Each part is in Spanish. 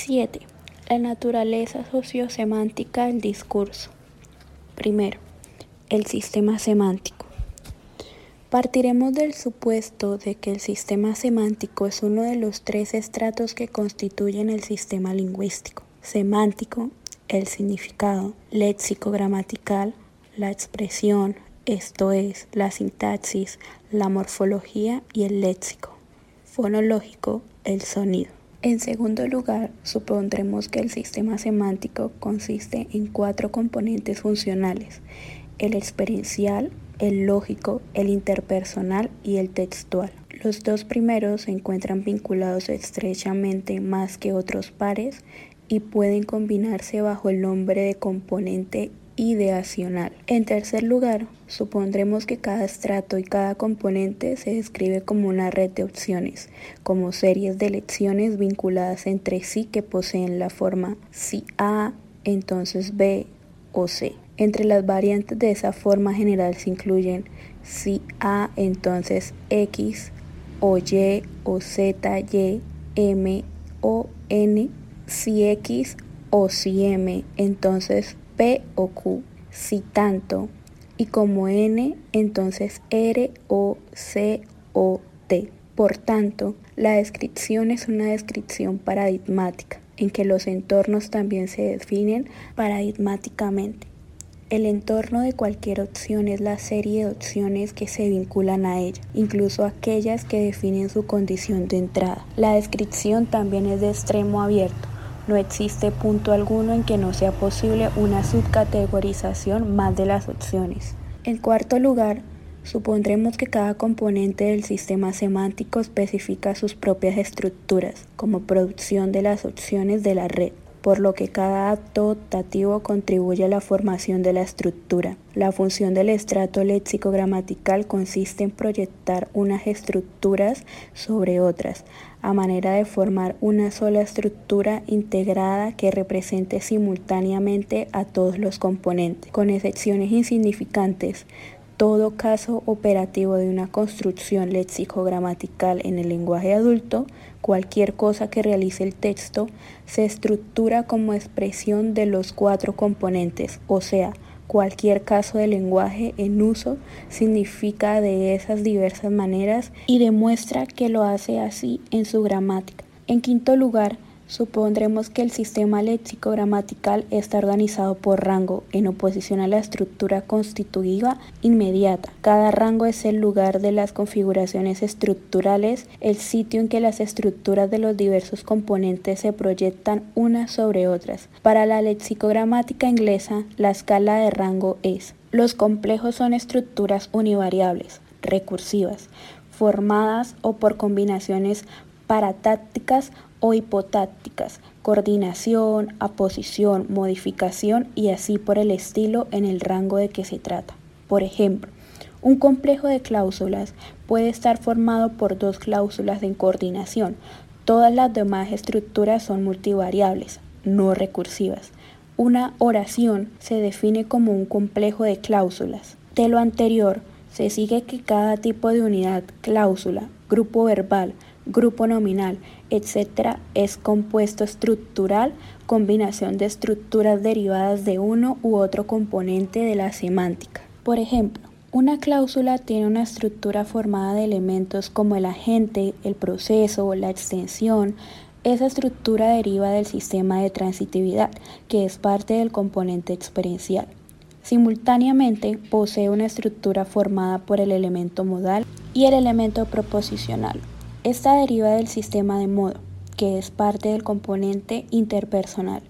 7. La naturaleza sociosemántica del discurso. Primero, el sistema semántico. Partiremos del supuesto de que el sistema semántico es uno de los tres estratos que constituyen el sistema lingüístico. Semántico, el significado, léxico gramatical, la expresión, esto es, la sintaxis, la morfología y el léxico. Fonológico, el sonido. En segundo lugar, supondremos que el sistema semántico consiste en cuatro componentes funcionales, el experiencial, el lógico, el interpersonal y el textual. Los dos primeros se encuentran vinculados estrechamente más que otros pares y pueden combinarse bajo el nombre de componente ideacional. En tercer lugar, supondremos que cada estrato y cada componente se describe como una red de opciones, como series de lecciones vinculadas entre sí que poseen la forma si A, entonces B o C. Entre las variantes de esa forma general se incluyen si A, entonces X o Y o Z, Y, M o N, si X o si M, entonces P o Q, si tanto, y como N, entonces R o C o T. Por tanto, la descripción es una descripción paradigmática, en que los entornos también se definen paradigmáticamente. El entorno de cualquier opción es la serie de opciones que se vinculan a ella, incluso aquellas que definen su condición de entrada. La descripción también es de extremo abierto, no existe punto alguno en que no sea posible una subcategorización más de las opciones. En cuarto lugar, supondremos que cada componente del sistema semántico especifica sus propias estructuras como producción de las opciones de la red por lo que cada acto optativo contribuye a la formación de la estructura. La función del estrato léxico-gramatical consiste en proyectar unas estructuras sobre otras, a manera de formar una sola estructura integrada que represente simultáneamente a todos los componentes, con excepciones insignificantes. Todo caso operativo de una construcción léxico-gramatical en el lenguaje adulto, cualquier cosa que realice el texto, se estructura como expresión de los cuatro componentes, o sea, cualquier caso de lenguaje en uso significa de esas diversas maneras y demuestra que lo hace así en su gramática. En quinto lugar, Supondremos que el sistema léxico-gramatical está organizado por rango, en oposición a la estructura constitutiva inmediata. Cada rango es el lugar de las configuraciones estructurales, el sitio en que las estructuras de los diversos componentes se proyectan unas sobre otras. Para la lexicogramática inglesa, la escala de rango es los complejos son estructuras univariables, recursivas, formadas o por combinaciones paratácticas o hipotácticas, coordinación, aposición, modificación y así por el estilo en el rango de que se trata. Por ejemplo, un complejo de cláusulas puede estar formado por dos cláusulas en coordinación. Todas las demás estructuras son multivariables, no recursivas. Una oración se define como un complejo de cláusulas. De lo anterior, se sigue que cada tipo de unidad, cláusula, grupo verbal, grupo nominal, etc., es compuesto estructural, combinación de estructuras derivadas de uno u otro componente de la semántica. Por ejemplo, una cláusula tiene una estructura formada de elementos como el agente, el proceso, la extensión. Esa estructura deriva del sistema de transitividad, que es parte del componente experiencial. Simultáneamente posee una estructura formada por el elemento modal y el elemento proposicional. Esta deriva del sistema de modo, que es parte del componente interpersonal.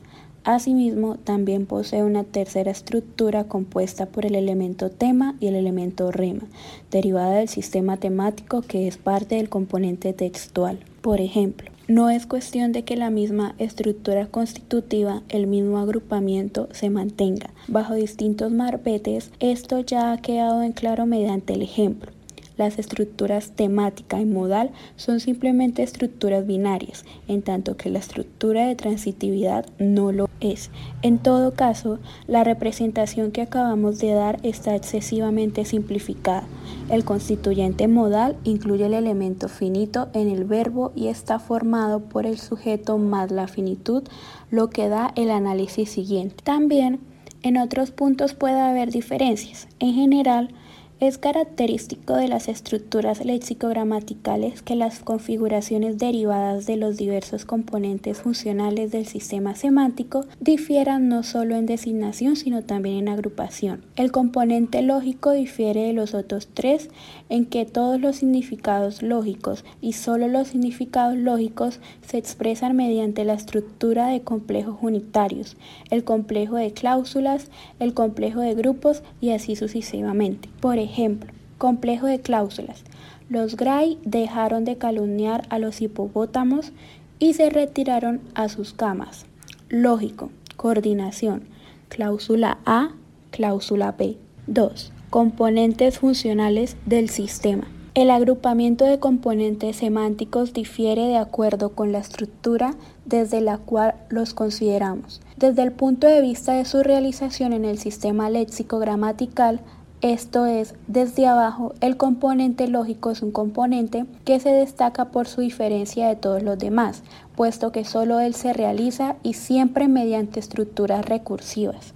Asimismo, también posee una tercera estructura compuesta por el elemento tema y el elemento rema, derivada del sistema temático que es parte del componente textual. Por ejemplo, no es cuestión de que la misma estructura constitutiva, el mismo agrupamiento, se mantenga. Bajo distintos marbetes, esto ya ha quedado en claro mediante el ejemplo. Las estructuras temática y modal son simplemente estructuras binarias, en tanto que la estructura de transitividad no lo es. En todo caso, la representación que acabamos de dar está excesivamente simplificada. El constituyente modal incluye el elemento finito en el verbo y está formado por el sujeto más la finitud, lo que da el análisis siguiente. También en otros puntos puede haber diferencias. En general, es característico de las estructuras léxico-gramaticales que las configuraciones derivadas de los diversos componentes funcionales del sistema semántico difieran no solo en designación sino también en agrupación. El componente lógico difiere de los otros tres en que todos los significados lógicos y solo los significados lógicos se expresan mediante la estructura de complejos unitarios, el complejo de cláusulas, el complejo de grupos y así sucesivamente. Por ejemplo, complejo de cláusulas. Los Gray dejaron de calumniar a los hipopótamos y se retiraron a sus camas. Lógico, coordinación. Cláusula A, cláusula B. 2. Componentes funcionales del sistema. El agrupamiento de componentes semánticos difiere de acuerdo con la estructura desde la cual los consideramos. Desde el punto de vista de su realización en el sistema léxico-gramatical, esto es, desde abajo, el componente lógico es un componente que se destaca por su diferencia de todos los demás, puesto que solo él se realiza y siempre mediante estructuras recursivas.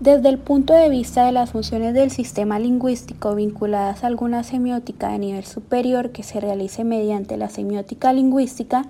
Desde el punto de vista de las funciones del sistema lingüístico vinculadas a alguna semiótica de nivel superior que se realice mediante la semiótica lingüística,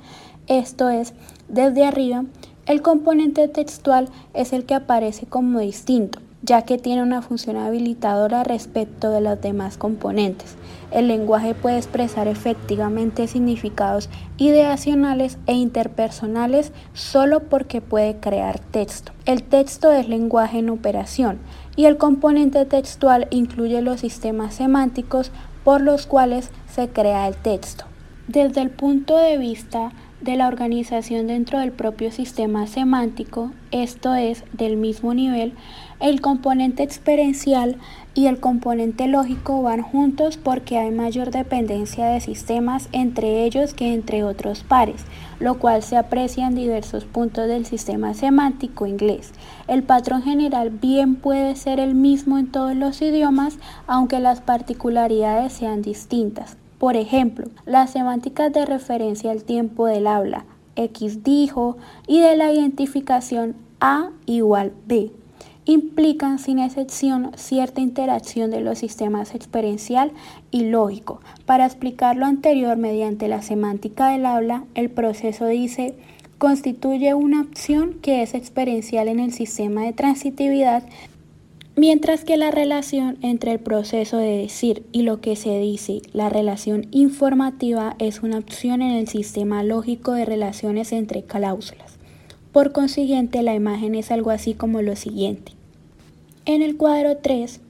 esto es, desde arriba, el componente textual es el que aparece como distinto, ya que tiene una función habilitadora respecto de los demás componentes. El lenguaje puede expresar efectivamente significados ideacionales e interpersonales solo porque puede crear texto. El texto es lenguaje en operación y el componente textual incluye los sistemas semánticos por los cuales se crea el texto. Desde el punto de vista de la organización dentro del propio sistema semántico, esto es, del mismo nivel, el componente experiencial y el componente lógico van juntos porque hay mayor dependencia de sistemas entre ellos que entre otros pares, lo cual se aprecia en diversos puntos del sistema semántico inglés. El patrón general bien puede ser el mismo en todos los idiomas, aunque las particularidades sean distintas. Por ejemplo, las semánticas de referencia al tiempo del habla, X dijo, y de la identificación A igual B, implican sin excepción cierta interacción de los sistemas experiencial y lógico. Para explicar lo anterior mediante la semántica del habla, el proceso dice constituye una opción que es experiencial en el sistema de transitividad Mientras que la relación entre el proceso de decir y lo que se dice, la relación informativa, es una opción en el sistema lógico de relaciones entre cláusulas. Por consiguiente, la imagen es algo así como lo siguiente. En el cuadro 3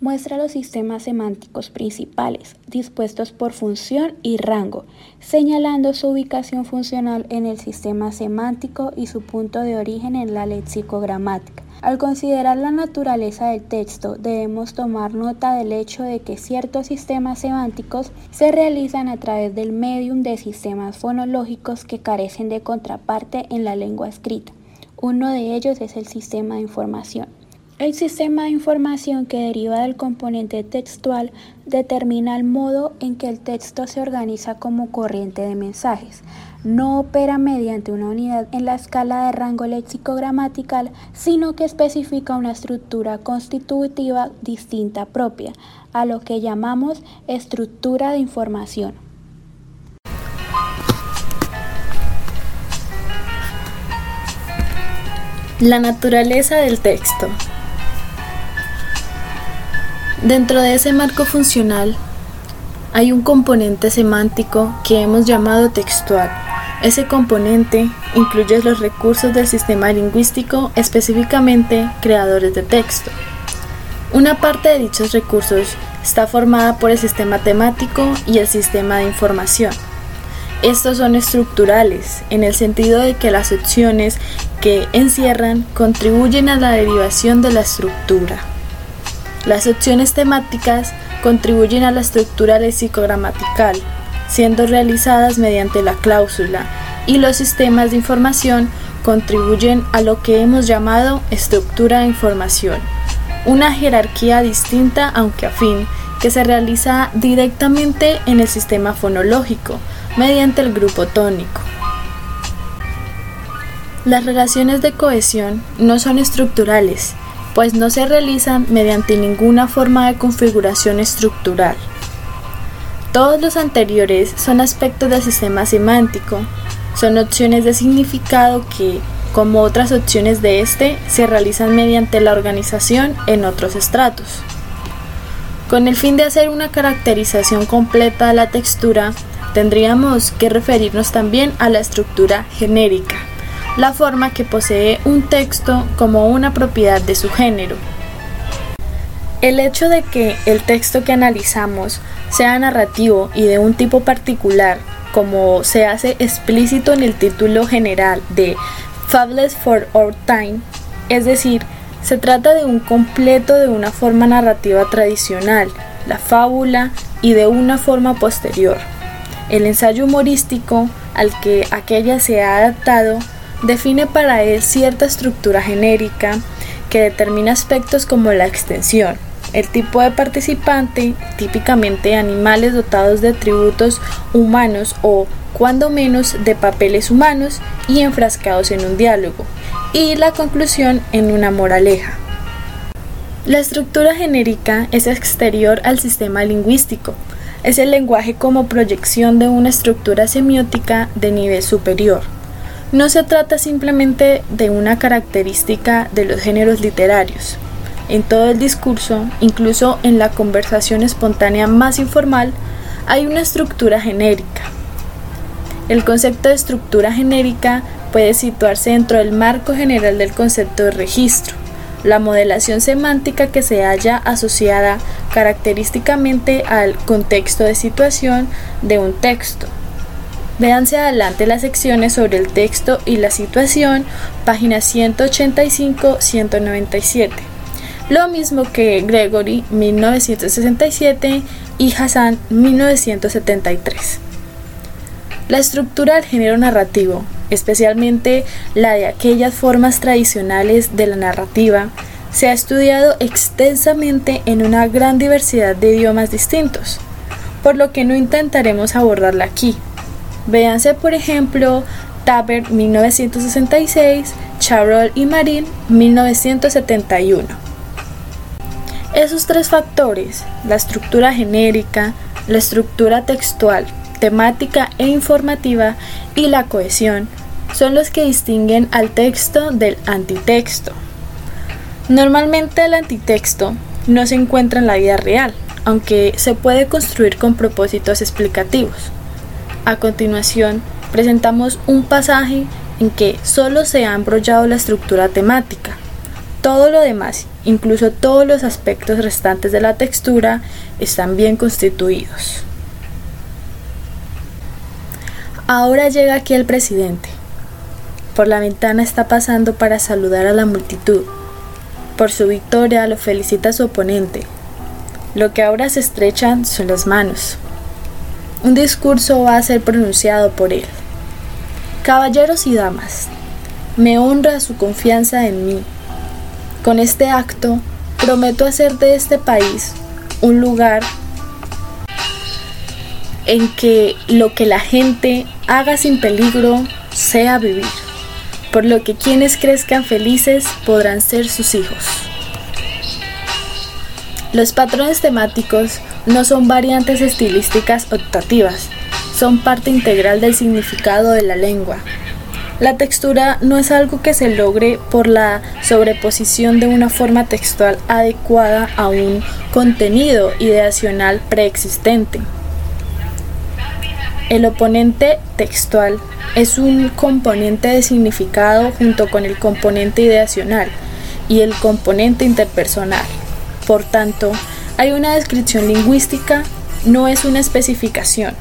muestra los sistemas semánticos principales, dispuestos por función y rango, señalando su ubicación funcional en el sistema semántico y su punto de origen en la lexicogramática. Al considerar la naturaleza del texto, debemos tomar nota del hecho de que ciertos sistemas semánticos se realizan a través del medium de sistemas fonológicos que carecen de contraparte en la lengua escrita. Uno de ellos es el sistema de información. El sistema de información que deriva del componente textual determina el modo en que el texto se organiza como corriente de mensajes. No opera mediante una unidad en la escala de rango léxico-gramatical, sino que especifica una estructura constitutiva distinta propia, a lo que llamamos estructura de información. La naturaleza del texto. Dentro de ese marco funcional hay un componente semántico que hemos llamado textual. Ese componente incluye los recursos del sistema lingüístico, específicamente creadores de texto. Una parte de dichos recursos está formada por el sistema temático y el sistema de información. Estos son estructurales, en el sentido de que las opciones que encierran contribuyen a la derivación de la estructura. Las opciones temáticas contribuyen a la estructura lexicogramatical, siendo realizadas mediante la cláusula, y los sistemas de información contribuyen a lo que hemos llamado estructura de información, una jerarquía distinta aunque afín que se realiza directamente en el sistema fonológico mediante el grupo tónico. Las relaciones de cohesión no son estructurales, pues no se realizan mediante ninguna forma de configuración estructural. Todos los anteriores son aspectos del sistema semántico, son opciones de significado que, como otras opciones de este, se realizan mediante la organización en otros estratos. Con el fin de hacer una caracterización completa de la textura, tendríamos que referirnos también a la estructura genérica, la forma que posee un texto como una propiedad de su género. El hecho de que el texto que analizamos sea narrativo y de un tipo particular, como se hace explícito en el título general de Fables for Our Time, es decir, se trata de un completo de una forma narrativa tradicional, la fábula, y de una forma posterior. El ensayo humorístico al que aquella se ha adaptado define para él cierta estructura genérica que determina aspectos como la extensión, el tipo de participante, típicamente animales dotados de atributos humanos o, cuando menos, de papeles humanos y enfrascados en un diálogo, y la conclusión en una moraleja. La estructura genérica es exterior al sistema lingüístico, es el lenguaje como proyección de una estructura semiótica de nivel superior. No se trata simplemente de una característica de los géneros literarios, en todo el discurso, incluso en la conversación espontánea más informal, hay una estructura genérica. El concepto de estructura genérica puede situarse dentro del marco general del concepto de registro, la modelación semántica que se halla asociada característicamente al contexto de situación de un texto. Véanse adelante las secciones sobre el texto y la situación, páginas 185-197 lo mismo que Gregory 1967 y Hassan 1973. La estructura del género narrativo, especialmente la de aquellas formas tradicionales de la narrativa, se ha estudiado extensamente en una gran diversidad de idiomas distintos, por lo que no intentaremos abordarla aquí. Véanse, por ejemplo, Taber 1966, Charol y Marin 1971. Esos tres factores, la estructura genérica, la estructura textual, temática e informativa y la cohesión, son los que distinguen al texto del antitexto. Normalmente el antitexto no se encuentra en la vida real, aunque se puede construir con propósitos explicativos. A continuación, presentamos un pasaje en que solo se ha embrollado la estructura temática. Todo lo demás, Incluso todos los aspectos restantes de la textura están bien constituidos. Ahora llega aquí el presidente. Por la ventana está pasando para saludar a la multitud. Por su victoria lo felicita su oponente. Lo que ahora se estrechan son las manos. Un discurso va a ser pronunciado por él. Caballeros y damas, me honra su confianza en mí con este acto, prometo hacer de este país un lugar en que lo que la gente haga sin peligro sea vivir, por lo que quienes crezcan felices podrán ser sus hijos. Los patrones temáticos no son variantes estilísticas optativas, son parte integral del significado de la lengua, la textura no es algo que se logre por la sobreposición de una forma textual adecuada a un contenido ideacional preexistente. El oponente textual es un componente de significado junto con el componente ideacional y el componente interpersonal. Por tanto, hay una descripción lingüística, no es una especificación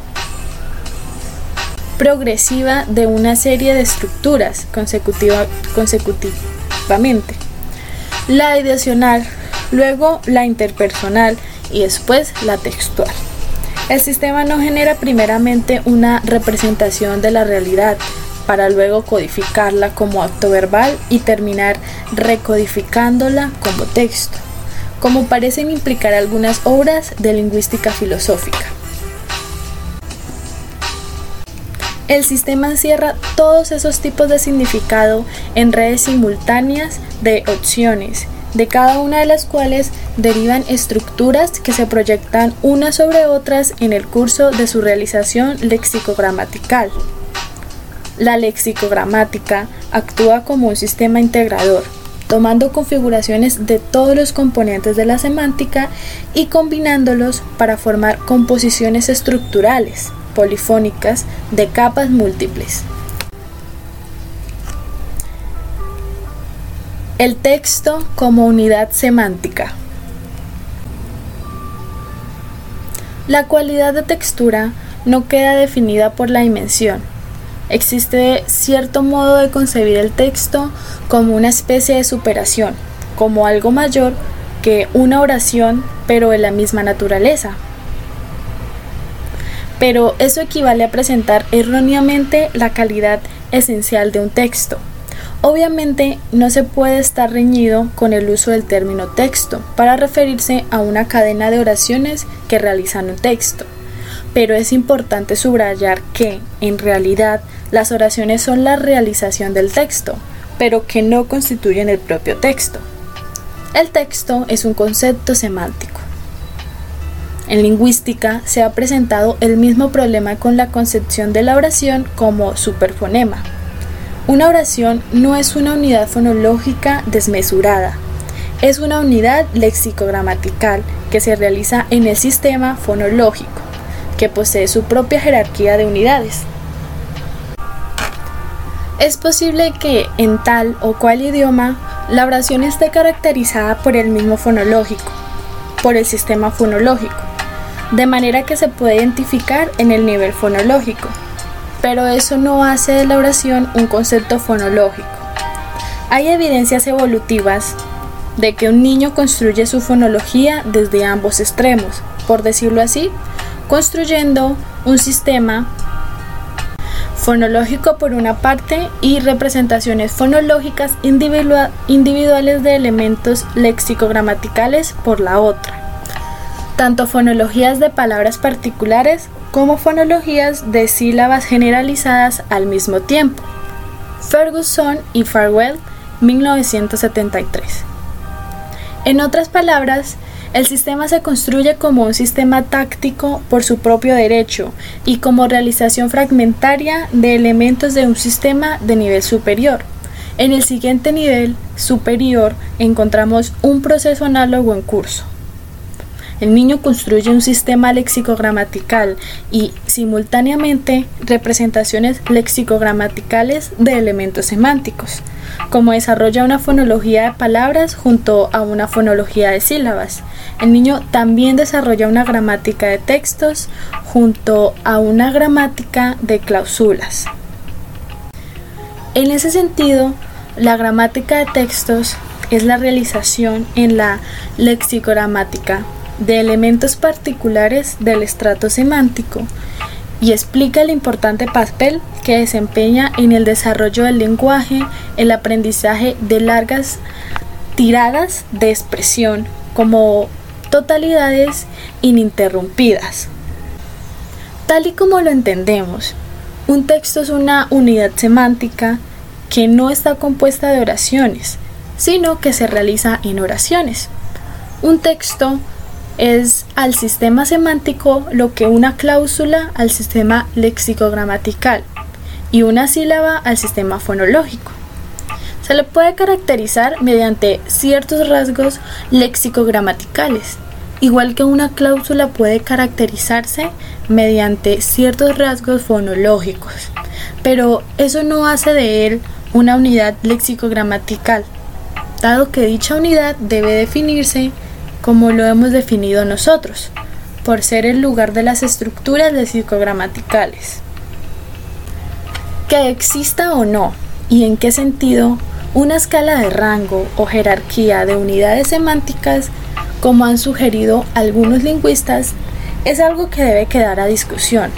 progresiva de una serie de estructuras consecutiva, consecutivamente. La ideacional, luego la interpersonal y después la textual. El sistema no genera primeramente una representación de la realidad, para luego codificarla como acto verbal y terminar recodificándola como texto, como parecen implicar algunas obras de lingüística filosófica. El sistema encierra todos esos tipos de significado en redes simultáneas de opciones, de cada una de las cuales derivan estructuras que se proyectan unas sobre otras en el curso de su realización lexicogramatical. La lexicogramática actúa como un sistema integrador, tomando configuraciones de todos los componentes de la semántica y combinándolos para formar composiciones estructurales polifónicas de capas múltiples. El texto como unidad semántica. La cualidad de textura no queda definida por la dimensión. Existe cierto modo de concebir el texto como una especie de superación, como algo mayor que una oración, pero de la misma naturaleza pero eso equivale a presentar erróneamente la calidad esencial de un texto. Obviamente no se puede estar reñido con el uso del término texto para referirse a una cadena de oraciones que realizan un texto, pero es importante subrayar que, en realidad, las oraciones son la realización del texto, pero que no constituyen el propio texto. El texto es un concepto semántico en lingüística se ha presentado el mismo problema con la concepción de la oración como superfonema. Una oración no es una unidad fonológica desmesurada, es una unidad lexicogramatical que se realiza en el sistema fonológico, que posee su propia jerarquía de unidades. Es posible que en tal o cual idioma la oración esté caracterizada por el mismo fonológico, por el sistema fonológico, de manera que se puede identificar en el nivel fonológico, pero eso no hace de la oración un concepto fonológico. Hay evidencias evolutivas de que un niño construye su fonología desde ambos extremos, por decirlo así, construyendo un sistema fonológico por una parte y representaciones fonológicas individuales de elementos léxico-gramaticales por la otra tanto fonologías de palabras particulares como fonologías de sílabas generalizadas al mismo tiempo. Ferguson y Farwell, 1973. En otras palabras, el sistema se construye como un sistema táctico por su propio derecho y como realización fragmentaria de elementos de un sistema de nivel superior. En el siguiente nivel superior encontramos un proceso análogo en curso. El niño construye un sistema lexicogramatical y, simultáneamente, representaciones lexicogramaticales de elementos semánticos, como desarrolla una fonología de palabras junto a una fonología de sílabas. El niño también desarrolla una gramática de textos junto a una gramática de cláusulas. En ese sentido, la gramática de textos es la realización en la lexicogramática de elementos particulares del estrato semántico y explica el importante papel que desempeña en el desarrollo del lenguaje el aprendizaje de largas tiradas de expresión como totalidades ininterrumpidas. Tal y como lo entendemos, un texto es una unidad semántica que no está compuesta de oraciones, sino que se realiza en oraciones. Un texto es al sistema semántico lo que una cláusula al sistema léxico-gramatical y una sílaba al sistema fonológico. Se le puede caracterizar mediante ciertos rasgos léxico-gramaticales, igual que una cláusula puede caracterizarse mediante ciertos rasgos fonológicos, pero eso no hace de él una unidad léxico-gramatical, dado que dicha unidad debe definirse como lo hemos definido nosotros, por ser el lugar de las estructuras lexicogramaticales. Que exista o no, y en qué sentido, una escala de rango o jerarquía de unidades semánticas, como han sugerido algunos lingüistas, es algo que debe quedar a discusión.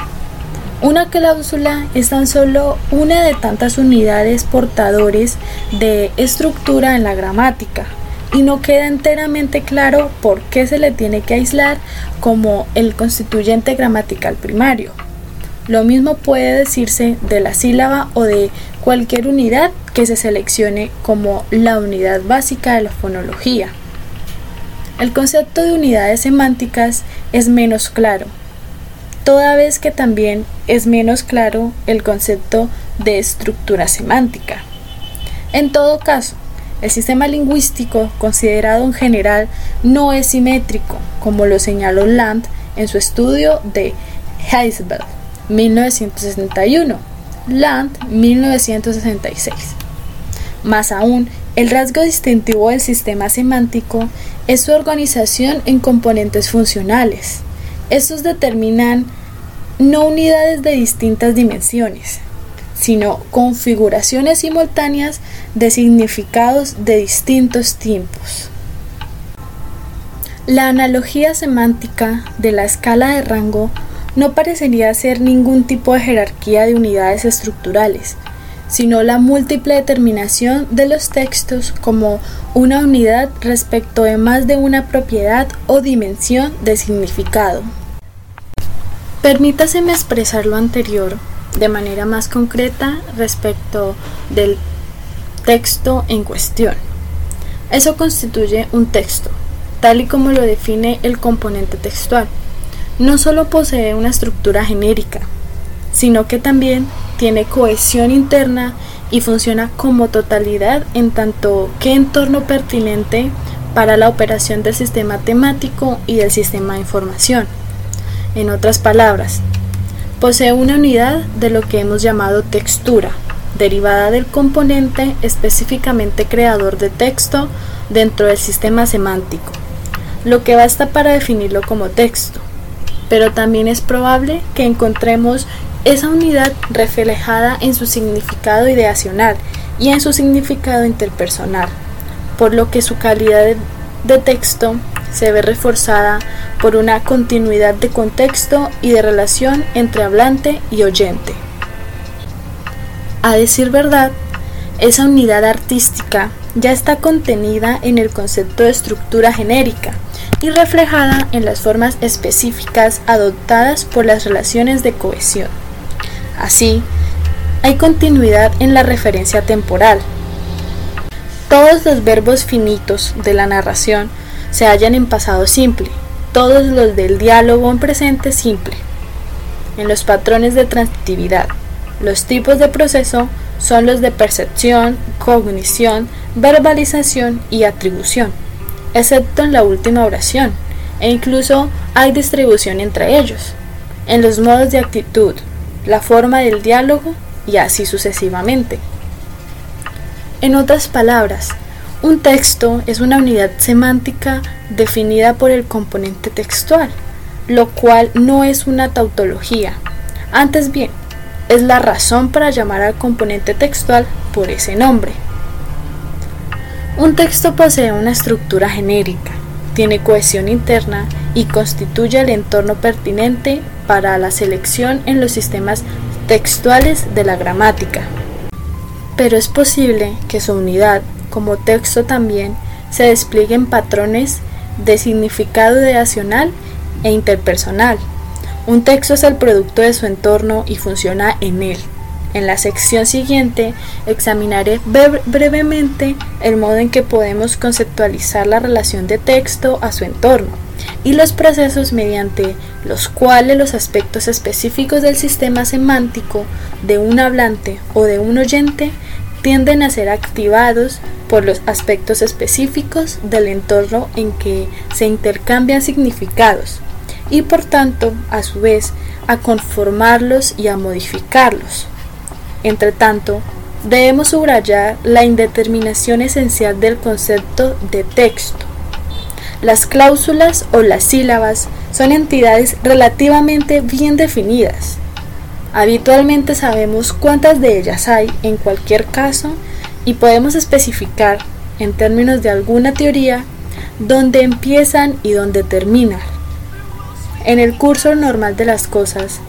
Una cláusula es tan solo una de tantas unidades portadores de estructura en la gramática y no queda enteramente claro por qué se le tiene que aislar como el constituyente gramatical primario. Lo mismo puede decirse de la sílaba o de cualquier unidad que se seleccione como la unidad básica de la fonología. El concepto de unidades semánticas es menos claro, toda vez que también es menos claro el concepto de estructura semántica. En todo caso, el sistema lingüístico, considerado en general, no es simétrico, como lo señaló Land en su estudio de Heisenberg, 1961, Land, 1966. Más aún, el rasgo distintivo del sistema semántico es su organización en componentes funcionales. Estos determinan no unidades de distintas dimensiones, sino configuraciones simultáneas de significados de distintos tiempos. La analogía semántica de la escala de rango no parecería ser ningún tipo de jerarquía de unidades estructurales, sino la múltiple determinación de los textos como una unidad respecto de más de una propiedad o dimensión de significado. Permítaseme expresar lo anterior de manera más concreta respecto del texto en cuestión. Eso constituye un texto, tal y como lo define el componente textual. No solo posee una estructura genérica, sino que también tiene cohesión interna y funciona como totalidad en tanto que entorno pertinente para la operación del sistema temático y del sistema de información. En otras palabras, Posee una unidad de lo que hemos llamado textura, derivada del componente específicamente creador de texto dentro del sistema semántico, lo que basta para definirlo como texto. Pero también es probable que encontremos esa unidad reflejada en su significado ideacional y en su significado interpersonal, por lo que su calidad de, texto se ve reforzada por una continuidad de contexto y de relación entre hablante y oyente. A decir verdad, esa unidad artística ya está contenida en el concepto de estructura genérica y reflejada en las formas específicas adoptadas por las relaciones de cohesión. Así, hay continuidad en la referencia temporal. Todos los verbos finitos de la narración se hallan en pasado simple, todos los del diálogo en presente simple. En los patrones de transitividad, los tipos de proceso son los de percepción, cognición, verbalización y atribución, excepto en la última oración, e incluso hay distribución entre ellos, en los modos de actitud, la forma del diálogo y así sucesivamente. En otras palabras, un texto es una unidad semántica definida por el componente textual, lo cual no es una tautología. Antes bien, es la razón para llamar al componente textual por ese nombre. Un texto posee una estructura genérica, tiene cohesión interna y constituye el entorno pertinente para la selección en los sistemas textuales de la gramática. Pero es posible que su unidad como texto también se desplieguen patrones de significado ideacional e interpersonal. Un texto es el producto de su entorno y funciona en él. En la sección siguiente examinaré brevemente el modo en que podemos conceptualizar la relación de texto a su entorno y los procesos mediante los cuales los aspectos específicos del sistema semántico de un hablante o de un oyente tienden a ser activados por los aspectos específicos del entorno en que se intercambian significados y por tanto a su vez a conformarlos y a modificarlos. Entre tanto, debemos subrayar la indeterminación esencial del concepto de texto. Las cláusulas o las sílabas son entidades relativamente bien definidas, Habitualmente sabemos cuántas de ellas hay en cualquier caso y podemos especificar, en términos de alguna teoría, dónde empiezan y dónde terminan. En el curso normal de las cosas,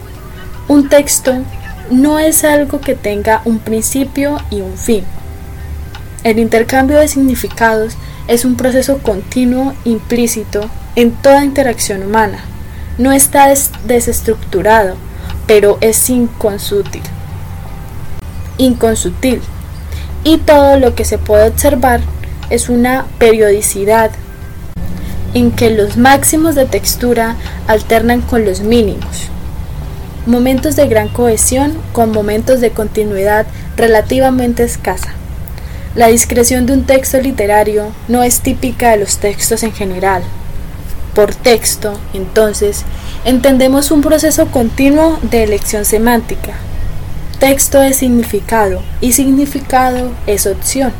Un texto no es algo que tenga un principio y un fin. El intercambio de significados es un proceso continuo implícito en toda interacción humana. No está desestructurado, pero es inconsútil. Inconsutil. Y todo lo que se puede observar es una periodicidad en que los máximos de textura alternan con los mínimos. Momentos de gran cohesión con momentos de continuidad relativamente escasa. La discreción de un texto literario no es típica de los textos en general. Por texto, entonces, entendemos un proceso continuo de elección semántica. Texto es significado y significado es opción.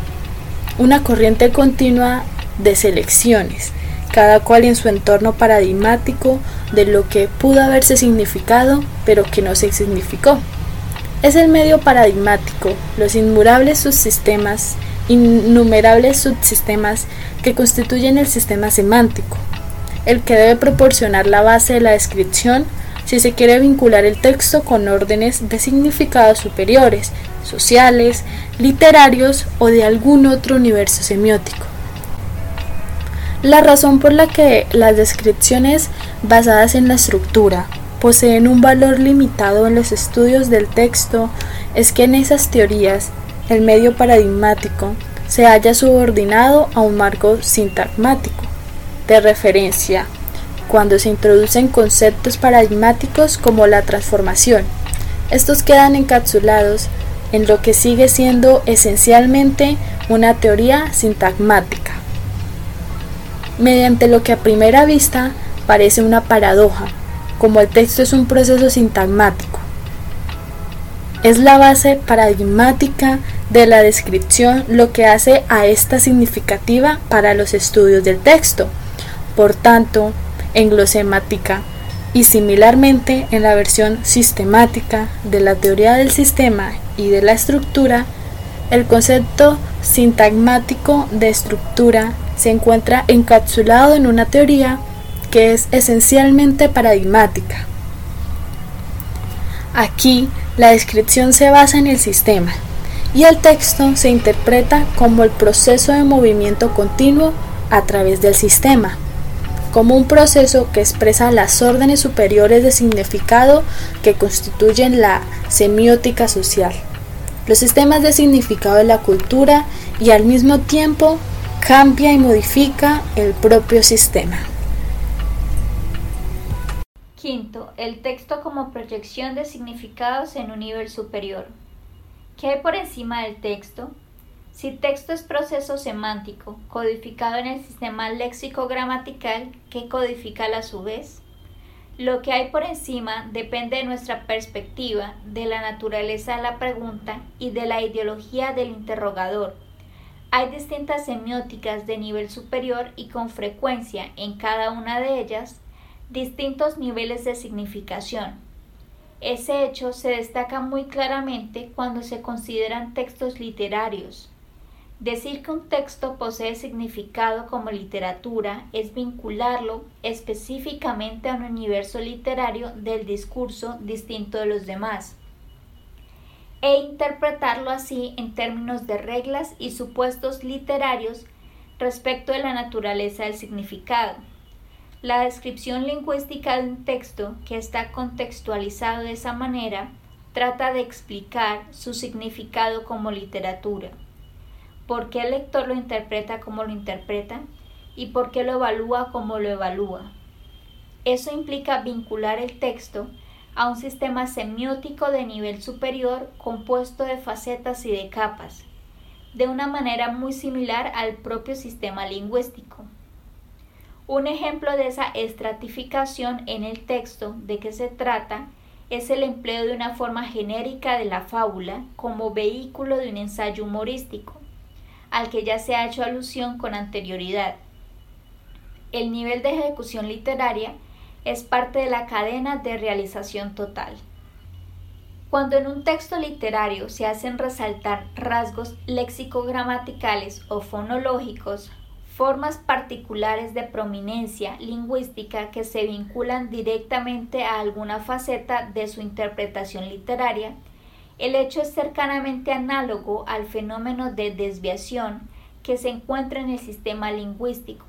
Una corriente continua de selecciones cada cual en su entorno paradigmático de lo que pudo haberse significado, pero que no se significó. Es el medio paradigmático, los innumerables subsistemas, innumerables subsistemas que constituyen el sistema semántico, el que debe proporcionar la base de la descripción si se quiere vincular el texto con órdenes de significados superiores, sociales, literarios o de algún otro universo semiótico. La razón por la que las descripciones basadas en la estructura poseen un valor limitado en los estudios del texto es que en esas teorías el medio paradigmático se haya subordinado a un marco sintagmático de referencia cuando se introducen conceptos paradigmáticos como la transformación. Estos quedan encapsulados en lo que sigue siendo esencialmente una teoría sintagmática mediante lo que a primera vista parece una paradoja, como el texto es un proceso sintagmático. Es la base paradigmática de la descripción lo que hace a esta significativa para los estudios del texto. Por tanto, en glosemática y similarmente en la versión sistemática de la teoría del sistema y de la estructura, el concepto sintagmático de estructura se encuentra encapsulado en una teoría que es esencialmente paradigmática. Aquí la descripción se basa en el sistema y el texto se interpreta como el proceso de movimiento continuo a través del sistema, como un proceso que expresa las órdenes superiores de significado que constituyen la semiótica social, los sistemas de significado de la cultura y al mismo tiempo cambia y modifica el propio sistema. Quinto, el texto como proyección de significados en un nivel superior. ¿Qué hay por encima del texto? Si texto es proceso semántico, codificado en el sistema léxico-gramatical, ¿qué codifica a su vez? Lo que hay por encima depende de nuestra perspectiva, de la naturaleza de la pregunta y de la ideología del interrogador, hay distintas semióticas de nivel superior y con frecuencia en cada una de ellas distintos niveles de significación. Ese hecho se destaca muy claramente cuando se consideran textos literarios. Decir que un texto posee significado como literatura es vincularlo específicamente a un universo literario del discurso distinto de los demás e interpretarlo así en términos de reglas y supuestos literarios respecto de la naturaleza del significado. La descripción lingüística de un texto que está contextualizado de esa manera trata de explicar su significado como literatura, por qué el lector lo interpreta como lo interpreta y por qué lo evalúa como lo evalúa. Eso implica vincular el texto a un sistema semiótico de nivel superior compuesto de facetas y de capas, de una manera muy similar al propio sistema lingüístico. Un ejemplo de esa estratificación en el texto de que se trata es el empleo de una forma genérica de la fábula como vehículo de un ensayo humorístico, al que ya se ha hecho alusión con anterioridad. El nivel de ejecución literaria es parte de la cadena de realización total. Cuando en un texto literario se hacen resaltar rasgos léxico-gramaticales o fonológicos, formas particulares de prominencia lingüística que se vinculan directamente a alguna faceta de su interpretación literaria, el hecho es cercanamente análogo al fenómeno de desviación que se encuentra en el sistema lingüístico,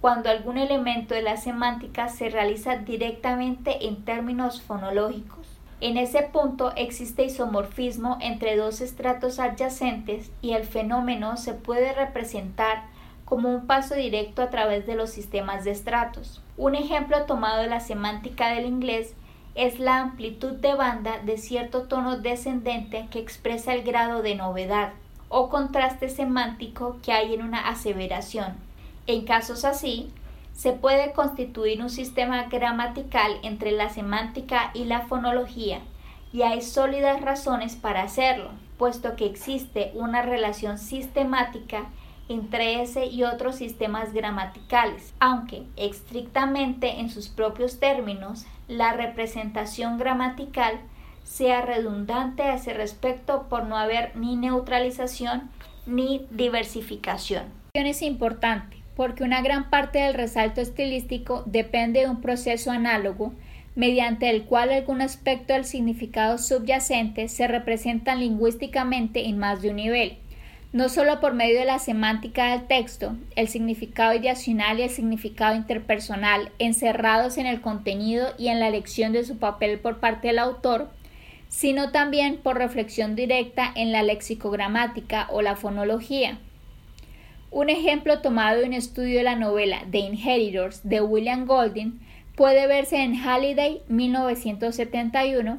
cuando algún elemento de la semántica se realiza directamente en términos fonológicos. En ese punto existe isomorfismo entre dos estratos adyacentes y el fenómeno se puede representar como un paso directo a través de los sistemas de estratos. Un ejemplo tomado de la semántica del inglés es la amplitud de banda de cierto tono descendente que expresa el grado de novedad o contraste semántico que hay en una aseveración. En casos así, se puede constituir un sistema gramatical entre la semántica y la fonología, y hay sólidas razones para hacerlo, puesto que existe una relación sistemática entre ese y otros sistemas gramaticales, aunque estrictamente en sus propios términos la representación gramatical sea redundante a ese respecto por no haber ni neutralización ni diversificación. Es importante porque una gran parte del resalto estilístico depende de un proceso análogo mediante el cual algún aspecto del significado subyacente se representan lingüísticamente en más de un nivel no solo por medio de la semántica del texto, el significado ideacional y el significado interpersonal encerrados en el contenido y en la elección de su papel por parte del autor, sino también por reflexión directa en la lexicogramática o la fonología. Un ejemplo tomado de un estudio de la novela The Inheritors de William Golding puede verse en Halliday 1971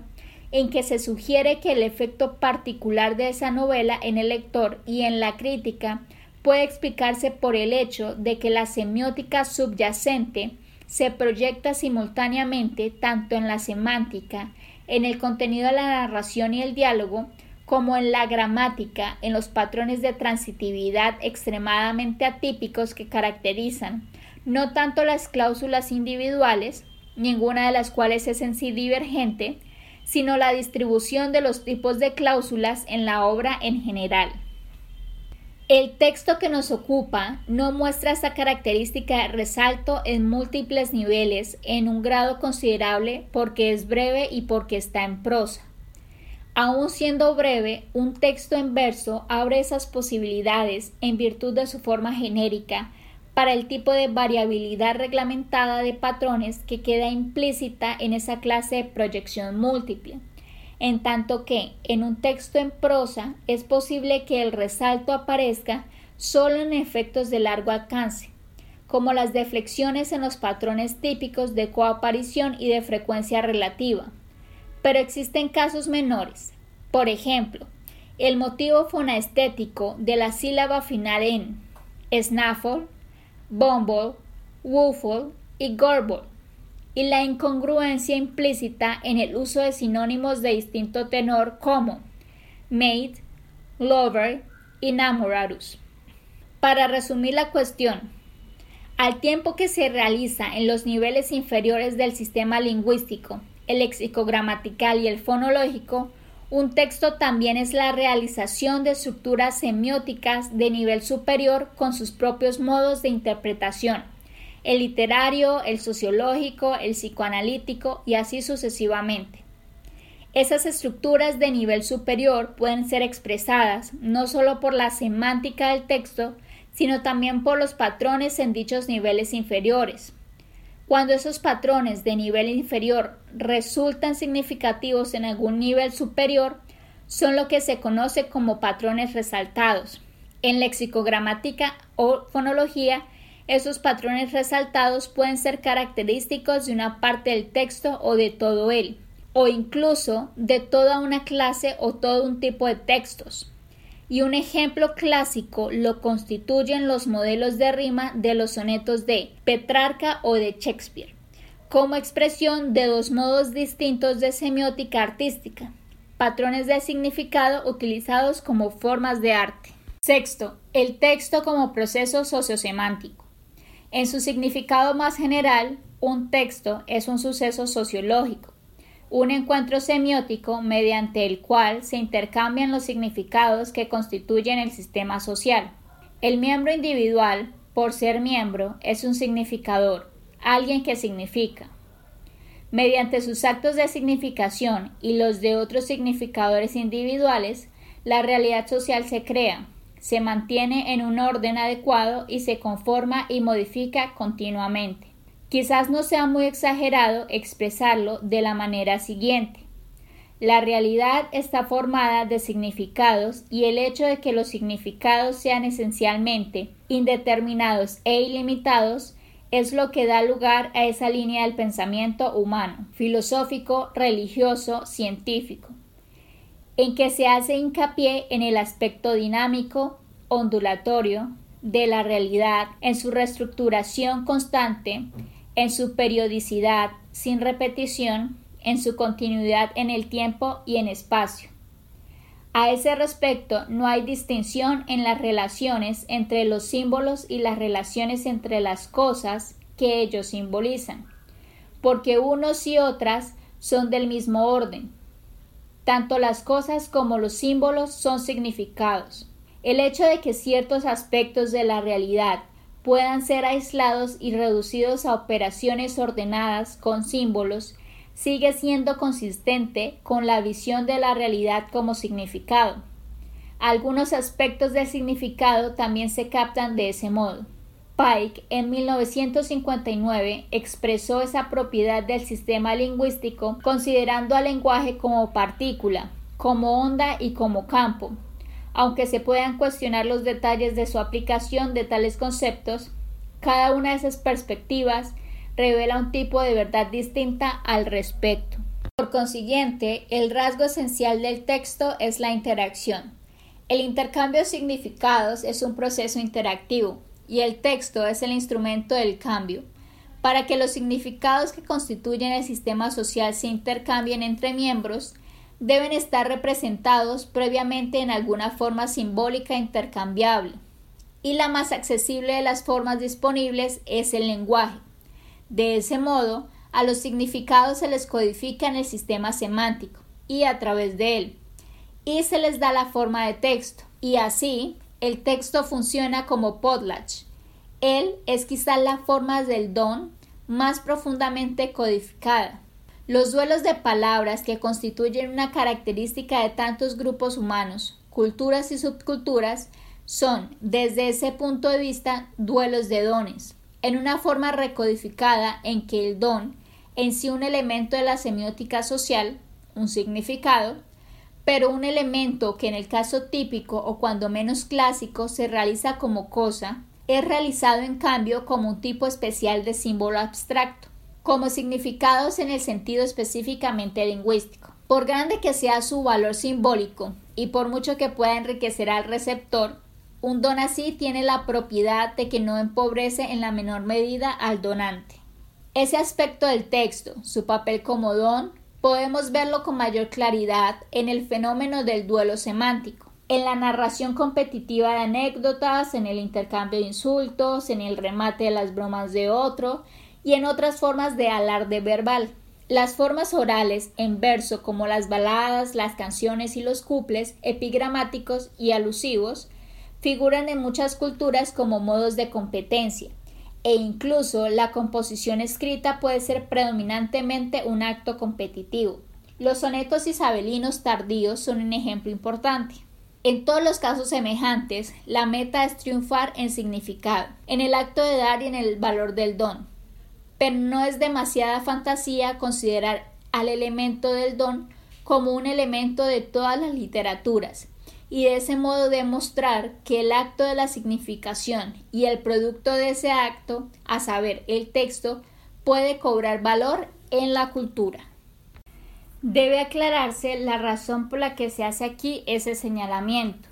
en que se sugiere que el efecto particular de esa novela en el lector y en la crítica puede explicarse por el hecho de que la semiótica subyacente se proyecta simultáneamente tanto en la semántica, en el contenido de la narración y el diálogo, como en la gramática, en los patrones de transitividad extremadamente atípicos que caracterizan no tanto las cláusulas individuales, ninguna de las cuales es en sí divergente, sino la distribución de los tipos de cláusulas en la obra en general. El texto que nos ocupa no muestra esta característica resalto en múltiples niveles en un grado considerable porque es breve y porque está en prosa. Aun siendo breve, un texto en verso abre esas posibilidades en virtud de su forma genérica para el tipo de variabilidad reglamentada de patrones que queda implícita en esa clase de proyección múltiple, en tanto que en un texto en prosa es posible que el resalto aparezca solo en efectos de largo alcance, como las deflexiones en los patrones típicos de coaparición y de frecuencia relativa. Pero existen casos menores. Por ejemplo, el motivo fonaestético de la sílaba final en snaffle Bumble, Woofle y Gorble, y la incongruencia implícita en el uso de sinónimos de distinto tenor como mate, lover y namorados. Para resumir la cuestión, al tiempo que se realiza en los niveles inferiores del sistema lingüístico, el lexicogramatical y el fonológico, un texto también es la realización de estructuras semióticas de nivel superior con sus propios modos de interpretación, el literario, el sociológico, el psicoanalítico y así sucesivamente. Esas estructuras de nivel superior pueden ser expresadas no solo por la semántica del texto, sino también por los patrones en dichos niveles inferiores. Cuando esos patrones de nivel inferior resultan significativos en algún nivel superior, son lo que se conoce como patrones resaltados. En lexicogramática o fonología, esos patrones resaltados pueden ser característicos de una parte del texto o de todo él, o incluso de toda una clase o todo un tipo de textos y un ejemplo clásico lo constituyen los modelos de rima de los sonetos de Petrarca o de Shakespeare, como expresión de dos modos distintos de semiótica artística, patrones de significado utilizados como formas de arte. Sexto, el texto como proceso sociosemántico. En su significado más general, un texto es un suceso sociológico un encuentro semiótico mediante el cual se intercambian los significados que constituyen el sistema social. El miembro individual, por ser miembro, es un significador, alguien que significa. Mediante sus actos de significación y los de otros significadores individuales, la realidad social se crea, se mantiene en un orden adecuado y se conforma y modifica continuamente. Quizás no sea muy exagerado expresarlo de la manera siguiente. La realidad está formada de significados y el hecho de que los significados sean esencialmente indeterminados e ilimitados es lo que da lugar a esa línea del pensamiento humano, filosófico, religioso, científico, en que se hace hincapié en el aspecto dinámico, ondulatorio, de la realidad, en su reestructuración constante, en su periodicidad sin repetición, en su continuidad en el tiempo y en espacio. A ese respecto, no hay distinción en las relaciones entre los símbolos y las relaciones entre las cosas que ellos simbolizan, porque unos y otras son del mismo orden. Tanto las cosas como los símbolos son significados. El hecho de que ciertos aspectos de la realidad puedan ser aislados y reducidos a operaciones ordenadas con símbolos sigue siendo consistente con la visión de la realidad como significado. Algunos aspectos del significado también se captan de ese modo. Pike en 1959 expresó esa propiedad del sistema lingüístico considerando al lenguaje como partícula, como onda y como campo. Aunque se puedan cuestionar los detalles de su aplicación de tales conceptos, cada una de esas perspectivas revela un tipo de verdad distinta al respecto. Por consiguiente, el rasgo esencial del texto es la interacción. El intercambio de significados es un proceso interactivo y el texto es el instrumento del cambio. Para que los significados que constituyen el sistema social se intercambien entre miembros, deben estar representados previamente en alguna forma simbólica intercambiable. Y la más accesible de las formas disponibles es el lenguaje. De ese modo, a los significados se les codifica en el sistema semántico y a través de él, y se les da la forma de texto, y así el texto funciona como potlatch. Él es quizá la forma del don más profundamente codificada. Los duelos de palabras que constituyen una característica de tantos grupos humanos, culturas y subculturas, son, desde ese punto de vista, duelos de dones, en una forma recodificada en que el don, en sí un elemento de la semiótica social, un significado, pero un elemento que en el caso típico o cuando menos clásico se realiza como cosa, es realizado en cambio como un tipo especial de símbolo abstracto, como significados en el sentido específicamente lingüístico. Por grande que sea su valor simbólico y por mucho que pueda enriquecer al receptor, un don así tiene la propiedad de que no empobrece en la menor medida al donante. Ese aspecto del texto, su papel como don, podemos verlo con mayor claridad en el fenómeno del duelo semántico, en la narración competitiva de anécdotas, en el intercambio de insultos, en el remate de las bromas de otro y en otras formas de alarde verbal. Las formas orales en verso como las baladas, las canciones y los cuples epigramáticos y alusivos figuran en muchas culturas como modos de competencia, e incluso la composición escrita puede ser predominantemente un acto competitivo. Los sonetos isabelinos tardíos son un ejemplo importante. En todos los casos semejantes, la meta es triunfar en significado, en el acto de dar y en el valor del don. Pero no es demasiada fantasía considerar al elemento del don como un elemento de todas las literaturas, y de ese modo demostrar que el acto de la significación y el producto de ese acto, a saber, el texto, puede cobrar valor en la cultura. Debe aclararse la razón por la que se hace aquí ese señalamiento.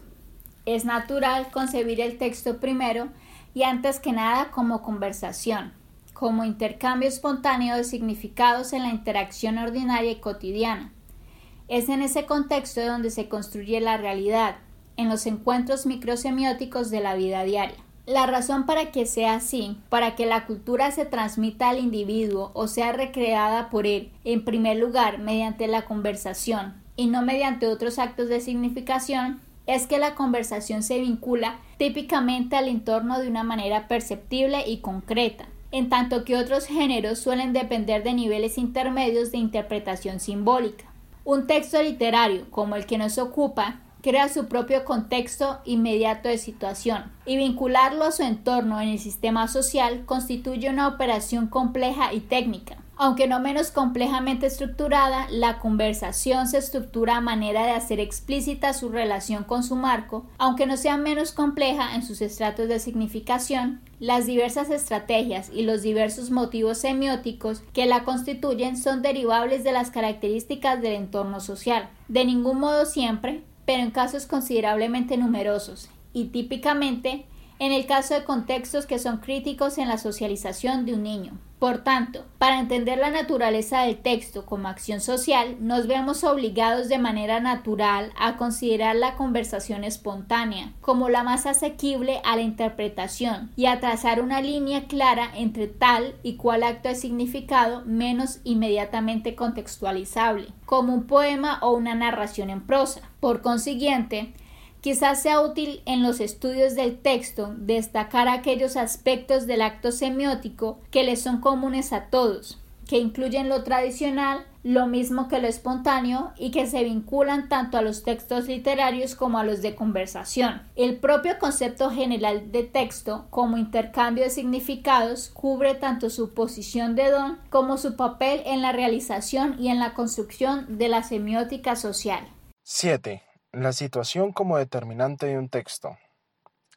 Es natural concebir el texto primero y antes que nada como conversación, como intercambio espontáneo de significados en la interacción ordinaria y cotidiana es en ese contexto donde se construye la realidad, en los encuentros microsemióticos de la vida diaria. La razón para que sea así, para que la cultura se transmita al individuo o sea recreada por él, en primer lugar mediante la conversación y no mediante otros actos de significación, es que la conversación se vincula típicamente al entorno de una manera perceptible y concreta, en tanto que otros géneros suelen depender de niveles intermedios de interpretación simbólica. Un texto literario, como el que nos ocupa, crea su propio contexto inmediato de situación y vincularlo a su entorno en el sistema social constituye una operación compleja y técnica. Aunque no menos complejamente estructurada, la conversación se estructura a manera de hacer explícita su relación con su marco, aunque no sea menos compleja en sus estratos de significación, las diversas estrategias y los diversos motivos semióticos que la constituyen son derivables de las características del entorno social. De ningún modo siempre, pero en casos considerablemente numerosos, y típicamente en el caso de contextos que son críticos en la socialización de un niño. Por tanto, para entender la naturaleza del texto como acción social, nos vemos obligados de manera natural a considerar la conversación espontánea como la más asequible a la interpretación y a trazar una línea clara entre tal y cual acto de significado menos inmediatamente contextualizable, como un poema o una narración en prosa. Por consiguiente, Quizás sea útil en los estudios del texto destacar aquellos aspectos del acto semiótico que le son comunes a todos, que incluyen lo tradicional, lo mismo que lo espontáneo y que se vinculan tanto a los textos literarios como a los de conversación. El propio concepto general de texto como intercambio de significados cubre tanto su posición de don como su papel en la realización y en la construcción de la semiótica social. 7. La situación como determinante de un texto.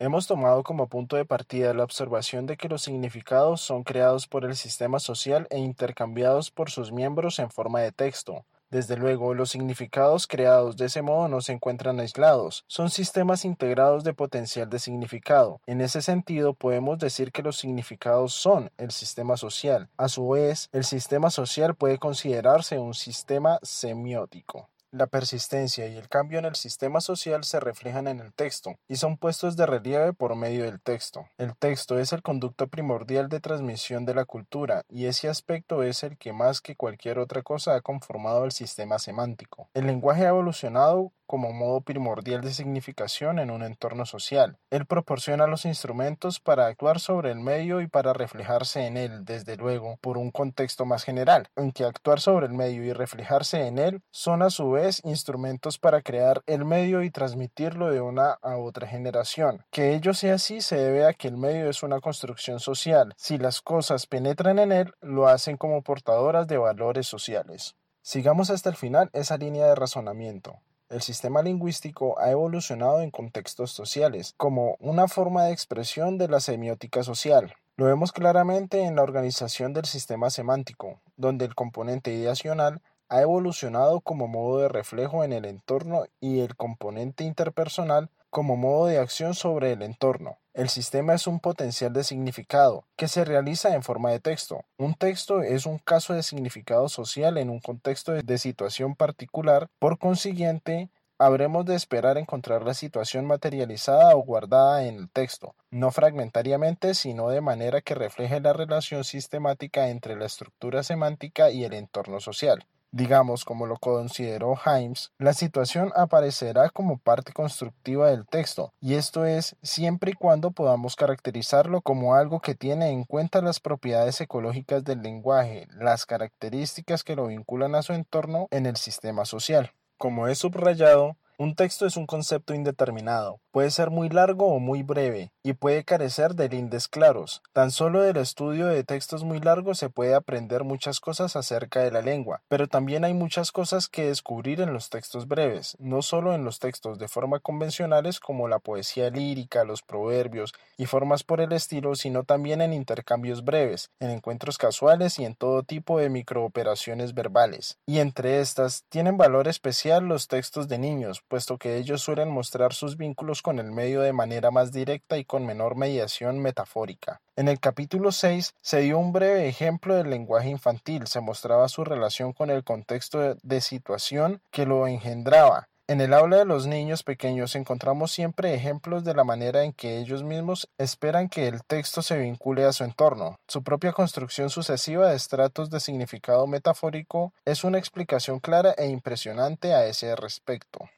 Hemos tomado como punto de partida la observación de que los significados son creados por el sistema social e intercambiados por sus miembros en forma de texto. Desde luego, los significados creados de ese modo no se encuentran aislados, son sistemas integrados de potencial de significado. En ese sentido, podemos decir que los significados son el sistema social. A su vez, el sistema social puede considerarse un sistema semiótico. La persistencia y el cambio en el sistema social se reflejan en el texto y son puestos de relieve por medio del texto. El texto es el conducto primordial de transmisión de la cultura y ese aspecto es el que más que cualquier otra cosa ha conformado el sistema semántico. El lenguaje ha evolucionado como modo primordial de significación en un entorno social. Él proporciona los instrumentos para actuar sobre el medio y para reflejarse en él, desde luego, por un contexto más general, en que actuar sobre el medio y reflejarse en él son a su vez instrumentos para crear el medio y transmitirlo de una a otra generación. Que ello sea así se debe a que el medio es una construcción social. Si las cosas penetran en él, lo hacen como portadoras de valores sociales. Sigamos hasta el final esa línea de razonamiento. El sistema lingüístico ha evolucionado en contextos sociales, como una forma de expresión de la semiótica social. Lo vemos claramente en la organización del sistema semántico, donde el componente ideacional ha evolucionado como modo de reflejo en el entorno y el componente interpersonal como modo de acción sobre el entorno. El sistema es un potencial de significado que se realiza en forma de texto. Un texto es un caso de significado social en un contexto de situación particular. Por consiguiente, habremos de esperar encontrar la situación materializada o guardada en el texto, no fragmentariamente, sino de manera que refleje la relación sistemática entre la estructura semántica y el entorno social digamos como lo consideró Himes, la situación aparecerá como parte constructiva del texto, y esto es siempre y cuando podamos caracterizarlo como algo que tiene en cuenta las propiedades ecológicas del lenguaje, las características que lo vinculan a su entorno en el sistema social. Como es subrayado, un texto es un concepto indeterminado, puede ser muy largo o muy breve, y puede carecer de lindes claros. Tan solo del estudio de textos muy largos se puede aprender muchas cosas acerca de la lengua, pero también hay muchas cosas que descubrir en los textos breves, no solo en los textos de forma convencionales como la poesía lírica, los proverbios y formas por el estilo, sino también en intercambios breves, en encuentros casuales y en todo tipo de microoperaciones verbales. Y entre estas tienen valor especial los textos de niños, puesto que ellos suelen mostrar sus vínculos con el medio de manera más directa y con menor mediación metafórica. En el capítulo 6 se dio un breve ejemplo del lenguaje infantil, se mostraba su relación con el contexto de situación que lo engendraba, en el aula de los niños pequeños encontramos siempre ejemplos de la manera en que ellos mismos esperan que el texto se vincule a su entorno. Su propia construcción sucesiva de estratos de significado metafórico es una explicación clara e impresionante a ese respecto.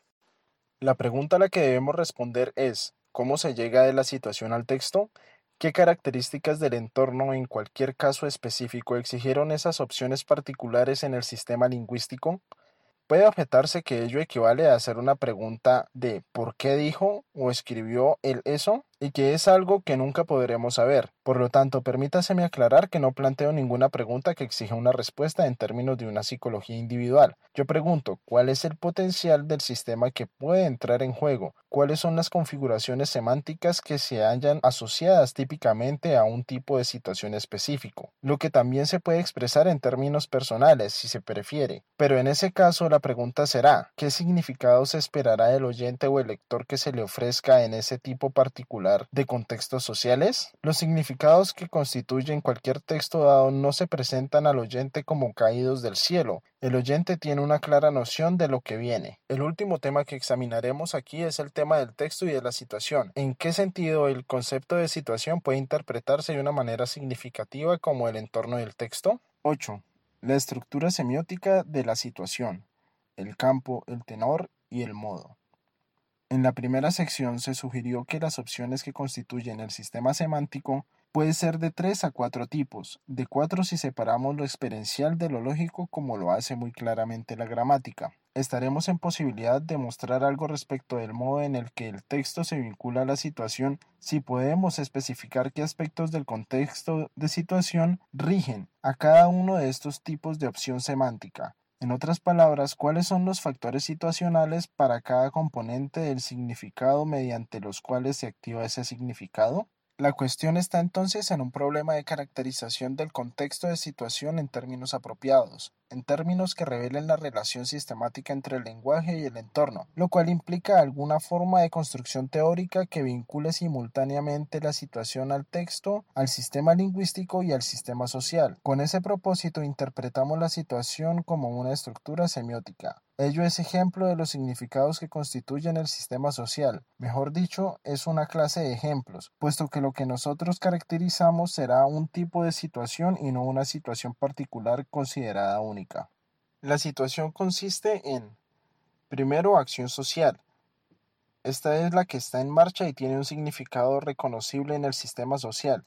La pregunta a la que debemos responder es ¿cómo se llega de la situación al texto? ¿Qué características del entorno en cualquier caso específico exigieron esas opciones particulares en el sistema lingüístico? Puede objetarse que ello equivale a hacer una pregunta de ¿por qué dijo o escribió él eso? Y que es algo que nunca podremos saber. Por lo tanto, permítaseme aclarar que no planteo ninguna pregunta que exija una respuesta en términos de una psicología individual. Yo pregunto, ¿cuál es el potencial del sistema que puede entrar en juego? ¿Cuáles son las configuraciones semánticas que se hallan asociadas típicamente a un tipo de situación específico? Lo que también se puede expresar en términos personales, si se prefiere. Pero en ese caso, la pregunta será, ¿qué significado se esperará del oyente o el lector que se le ofrezca en ese tipo particular de contextos sociales, los significados que constituyen cualquier texto dado no se presentan al oyente como caídos del cielo. El oyente tiene una clara noción de lo que viene. El último tema que examinaremos aquí es el tema del texto y de la situación. ¿En qué sentido el concepto de situación puede interpretarse de una manera significativa como el entorno del texto? 8. La estructura semiótica de la situación. El campo, el tenor y el modo. En la primera sección se sugirió que las opciones que constituyen el sistema semántico puede ser de tres a cuatro tipos, de cuatro si separamos lo experiencial de lo lógico como lo hace muy claramente la gramática. Estaremos en posibilidad de mostrar algo respecto del modo en el que el texto se vincula a la situación si podemos especificar qué aspectos del contexto de situación rigen a cada uno de estos tipos de opción semántica, en otras palabras, ¿cuáles son los factores situacionales para cada componente del significado mediante los cuales se activa ese significado? La cuestión está entonces en un problema de caracterización del contexto de situación en términos apropiados, en términos que revelen la relación sistemática entre el lenguaje y el entorno, lo cual implica alguna forma de construcción teórica que vincule simultáneamente la situación al texto, al sistema lingüístico y al sistema social. Con ese propósito interpretamos la situación como una estructura semiótica. Ello es ejemplo de los significados que constituyen el sistema social. Mejor dicho, es una clase de ejemplos, puesto que lo que nosotros caracterizamos será un tipo de situación y no una situación particular considerada única. La situación consiste en, primero, acción social. Esta es la que está en marcha y tiene un significado reconocible en el sistema social,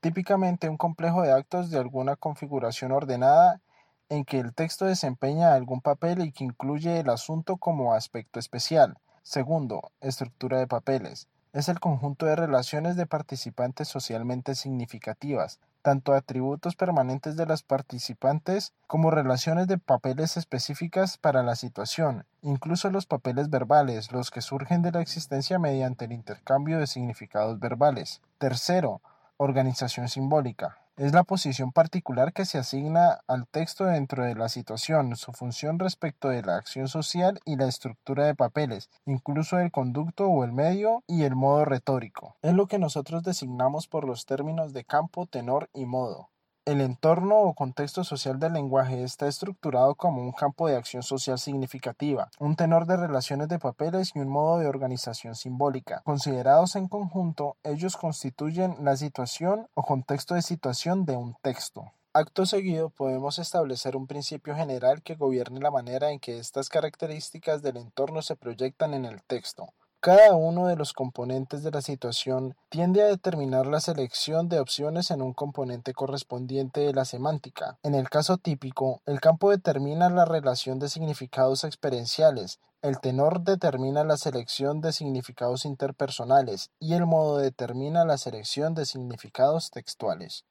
típicamente un complejo de actos de alguna configuración ordenada en que el texto desempeña algún papel y que incluye el asunto como aspecto especial. Segundo, estructura de papeles. Es el conjunto de relaciones de participantes socialmente significativas, tanto atributos permanentes de las participantes como relaciones de papeles específicas para la situación, incluso los papeles verbales, los que surgen de la existencia mediante el intercambio de significados verbales. Tercero, organización simbólica. Es la posición particular que se asigna al texto dentro de la situación, su función respecto de la acción social y la estructura de papeles, incluso el conducto o el medio y el modo retórico. Es lo que nosotros designamos por los términos de campo, tenor y modo. El entorno o contexto social del lenguaje está estructurado como un campo de acción social significativa, un tenor de relaciones de papeles y un modo de organización simbólica. Considerados en conjunto, ellos constituyen la situación o contexto de situación de un texto. Acto seguido podemos establecer un principio general que gobierne la manera en que estas características del entorno se proyectan en el texto. Cada uno de los componentes de la situación tiende a determinar la selección de opciones en un componente correspondiente de la semántica. En el caso típico, el campo determina la relación de significados experienciales, el tenor determina la selección de significados interpersonales y el modo determina la selección de significados textuales.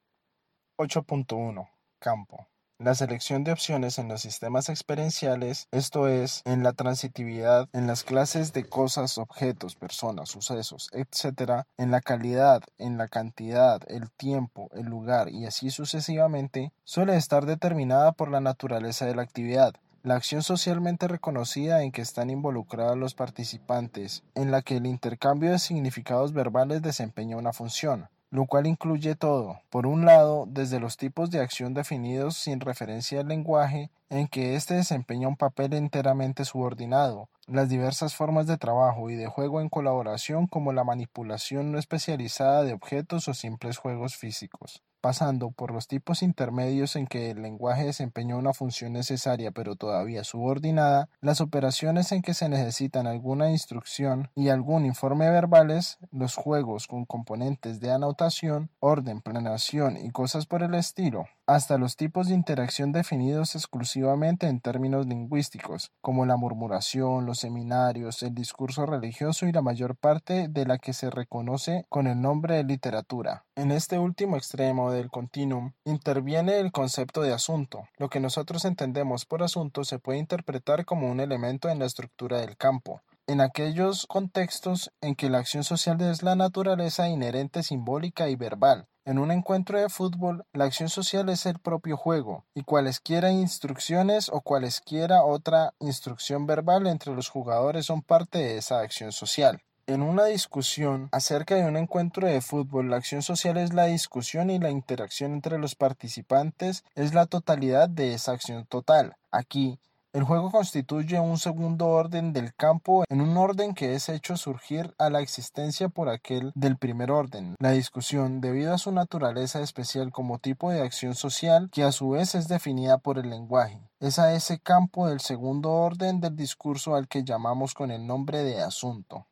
8.1 Campo la selección de opciones en los sistemas experienciales, esto es, en la transitividad, en las clases de cosas, objetos, personas, sucesos, etc., en la calidad, en la cantidad, el tiempo, el lugar y así sucesivamente, suele estar determinada por la naturaleza de la actividad, la acción socialmente reconocida en que están involucrados los participantes, en la que el intercambio de significados verbales desempeña una función, lo cual incluye todo. Por un lado, desde los tipos de acción definidos sin referencia al lenguaje, en que éste desempeña un papel enteramente subordinado, las diversas formas de trabajo y de juego en colaboración como la manipulación no especializada de objetos o simples juegos físicos. Pasando por los tipos intermedios en que el lenguaje desempeña una función necesaria pero todavía subordinada, las operaciones en que se necesitan alguna instrucción y algún informe verbales, los juegos con componentes de anotación, orden, planeación y cosas por el estilo, hasta los tipos de interacción definidos exclusivamente en términos lingüísticos, como la murmuración, los seminarios, el discurso religioso y la mayor parte de la que se reconoce con el nombre de literatura. En este último extremo del continuum interviene el concepto de asunto. Lo que nosotros entendemos por asunto se puede interpretar como un elemento en la estructura del campo, en aquellos contextos en que la acción social es la naturaleza inherente simbólica y verbal. En un encuentro de fútbol, la acción social es el propio juego, y cualesquiera instrucciones o cualesquiera otra instrucción verbal entre los jugadores son parte de esa acción social. En una discusión acerca de un encuentro de fútbol, la acción social es la discusión y la interacción entre los participantes es la totalidad de esa acción total. Aquí, el juego constituye un segundo orden del campo en un orden que es hecho surgir a la existencia por aquel del primer orden. La discusión, debido a su naturaleza especial como tipo de acción social, que a su vez es definida por el lenguaje, es a ese campo del segundo orden del discurso al que llamamos con el nombre de asunto.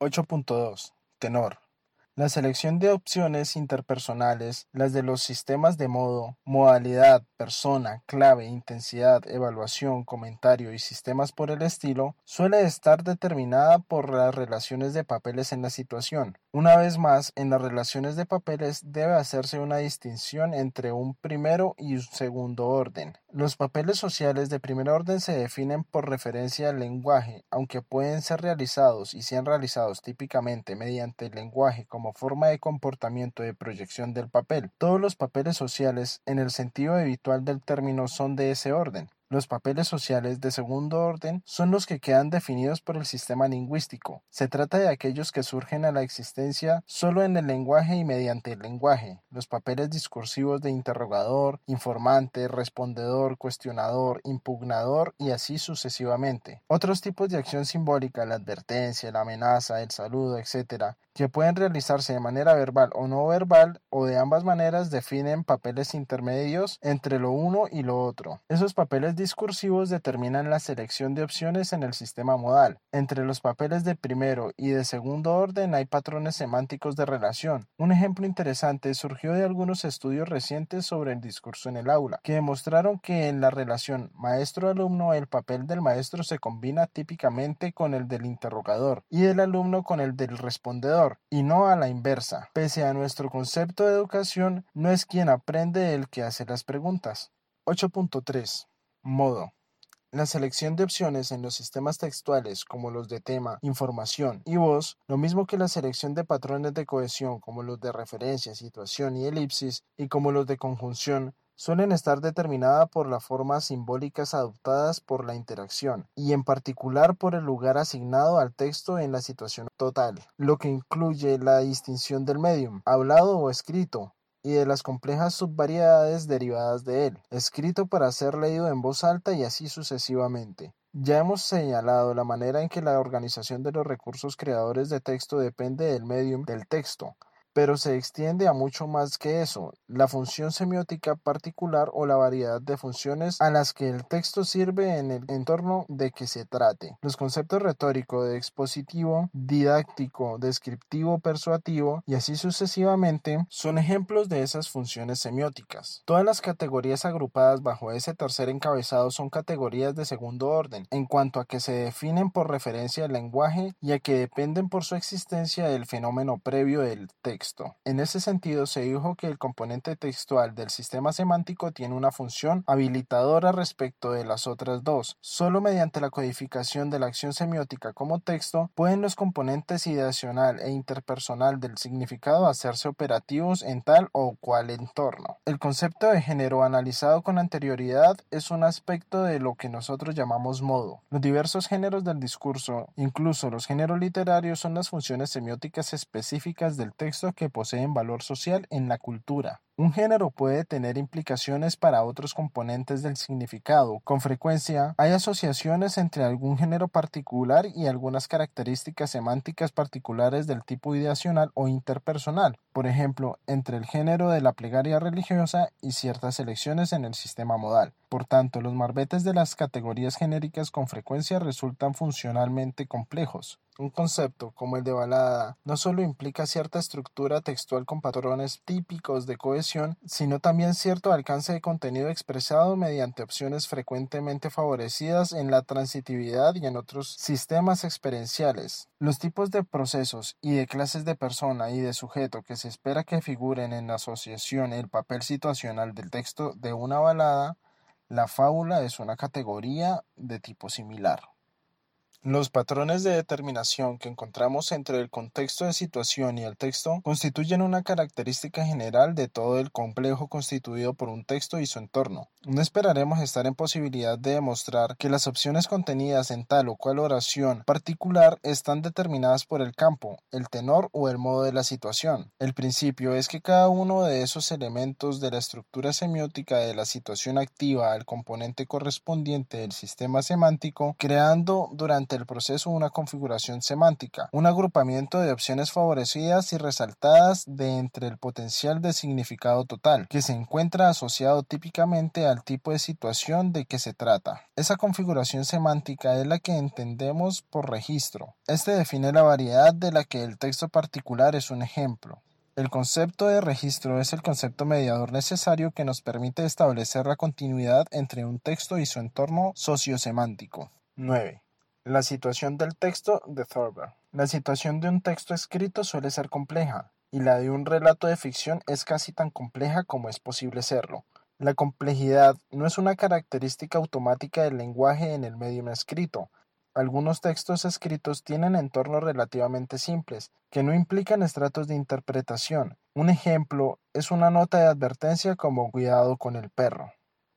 8.2. Tenor. La selección de opciones interpersonales, las de los sistemas de modo, modalidad, persona, clave, intensidad, evaluación, comentario y sistemas por el estilo, suele estar determinada por las relaciones de papeles en la situación. Una vez más, en las relaciones de papeles debe hacerse una distinción entre un primero y un segundo orden. Los papeles sociales de primer orden se definen por referencia al lenguaje, aunque pueden ser realizados y sean realizados típicamente mediante el lenguaje como forma de comportamiento de proyección del papel. Todos los papeles sociales, en el sentido habitual del término, son de ese orden. Los papeles sociales de segundo orden son los que quedan definidos por el sistema lingüístico. Se trata de aquellos que surgen a la existencia solo en el lenguaje y mediante el lenguaje. Los papeles discursivos de interrogador, informante, respondedor, cuestionador, impugnador y así sucesivamente. Otros tipos de acción simbólica, la advertencia, la amenaza, el saludo, etc., que pueden realizarse de manera verbal o no verbal o de ambas maneras definen papeles intermedios entre lo uno y lo otro. Esos papeles discursivos determinan la selección de opciones en el sistema modal. Entre los papeles de primero y de segundo orden hay patrones semánticos de relación. Un ejemplo interesante surgió de algunos estudios recientes sobre el discurso en el aula, que demostraron que en la relación maestro-alumno el papel del maestro se combina típicamente con el del interrogador y del alumno con el del respondedor y no a la inversa. Pese a nuestro concepto de educación, no es quien aprende el que hace las preguntas. 8.3. Modo. La selección de opciones en los sistemas textuales como los de tema, información y voz, lo mismo que la selección de patrones de cohesión como los de referencia, situación y elipsis, y como los de conjunción, suelen estar determinadas por las formas simbólicas adoptadas por la interacción, y en particular por el lugar asignado al texto en la situación total, lo que incluye la distinción del medium, hablado o escrito, y de las complejas subvariedades derivadas de él, escrito para ser leído en voz alta y así sucesivamente. Ya hemos señalado la manera en que la organización de los recursos creadores de texto depende del medium del texto, pero se extiende a mucho más que eso, la función semiótica particular o la variedad de funciones a las que el texto sirve en el entorno de que se trate. Los conceptos retórico de expositivo, didáctico, descriptivo, persuativo y así sucesivamente son ejemplos de esas funciones semióticas. Todas las categorías agrupadas bajo ese tercer encabezado son categorías de segundo orden, en cuanto a que se definen por referencia al lenguaje y a que dependen por su existencia del fenómeno previo del texto. En ese sentido, se dijo que el componente textual del sistema semántico tiene una función habilitadora respecto de las otras dos. Solo mediante la codificación de la acción semiótica como texto pueden los componentes ideacional e interpersonal del significado hacerse operativos en tal o cual entorno. El concepto de género analizado con anterioridad es un aspecto de lo que nosotros llamamos modo. Los diversos géneros del discurso, incluso los géneros literarios, son las funciones semióticas específicas del texto que poseen valor social en la cultura. Un género puede tener implicaciones para otros componentes del significado. Con frecuencia hay asociaciones entre algún género particular y algunas características semánticas particulares del tipo ideacional o interpersonal, por ejemplo, entre el género de la plegaria religiosa y ciertas elecciones en el sistema modal. Por tanto, los marbetes de las categorías genéricas con frecuencia resultan funcionalmente complejos. Un concepto como el de balada no solo implica cierta estructura textual con patrones típicos de cohesión, sino también cierto alcance de contenido expresado mediante opciones frecuentemente favorecidas en la transitividad y en otros sistemas experienciales. Los tipos de procesos y de clases de persona y de sujeto que se espera que figuren en la asociación el papel situacional del texto de una balada, la fábula es una categoría de tipo similar. Los patrones de determinación que encontramos entre el contexto de situación y el texto constituyen una característica general de todo el complejo constituido por un texto y su entorno. No esperaremos estar en posibilidad de demostrar que las opciones contenidas en tal o cual oración particular están determinadas por el campo, el tenor o el modo de la situación. El principio es que cada uno de esos elementos de la estructura semiótica de la situación activa al componente correspondiente del sistema semántico, creando durante el proceso una configuración semántica, un agrupamiento de opciones favorecidas y resaltadas de entre el potencial de significado total, que se encuentra asociado típicamente al tipo de situación de que se trata. Esa configuración semántica es la que entendemos por registro. Este define la variedad de la que el texto particular es un ejemplo. El concepto de registro es el concepto mediador necesario que nos permite establecer la continuidad entre un texto y su entorno sociosemántico. 9. La situación del texto de Thorber. La situación de un texto escrito suele ser compleja, y la de un relato de ficción es casi tan compleja como es posible serlo. La complejidad no es una característica automática del lenguaje en el medio escrito. Algunos textos escritos tienen entornos relativamente simples, que no implican estratos de interpretación. Un ejemplo es una nota de advertencia como cuidado con el perro.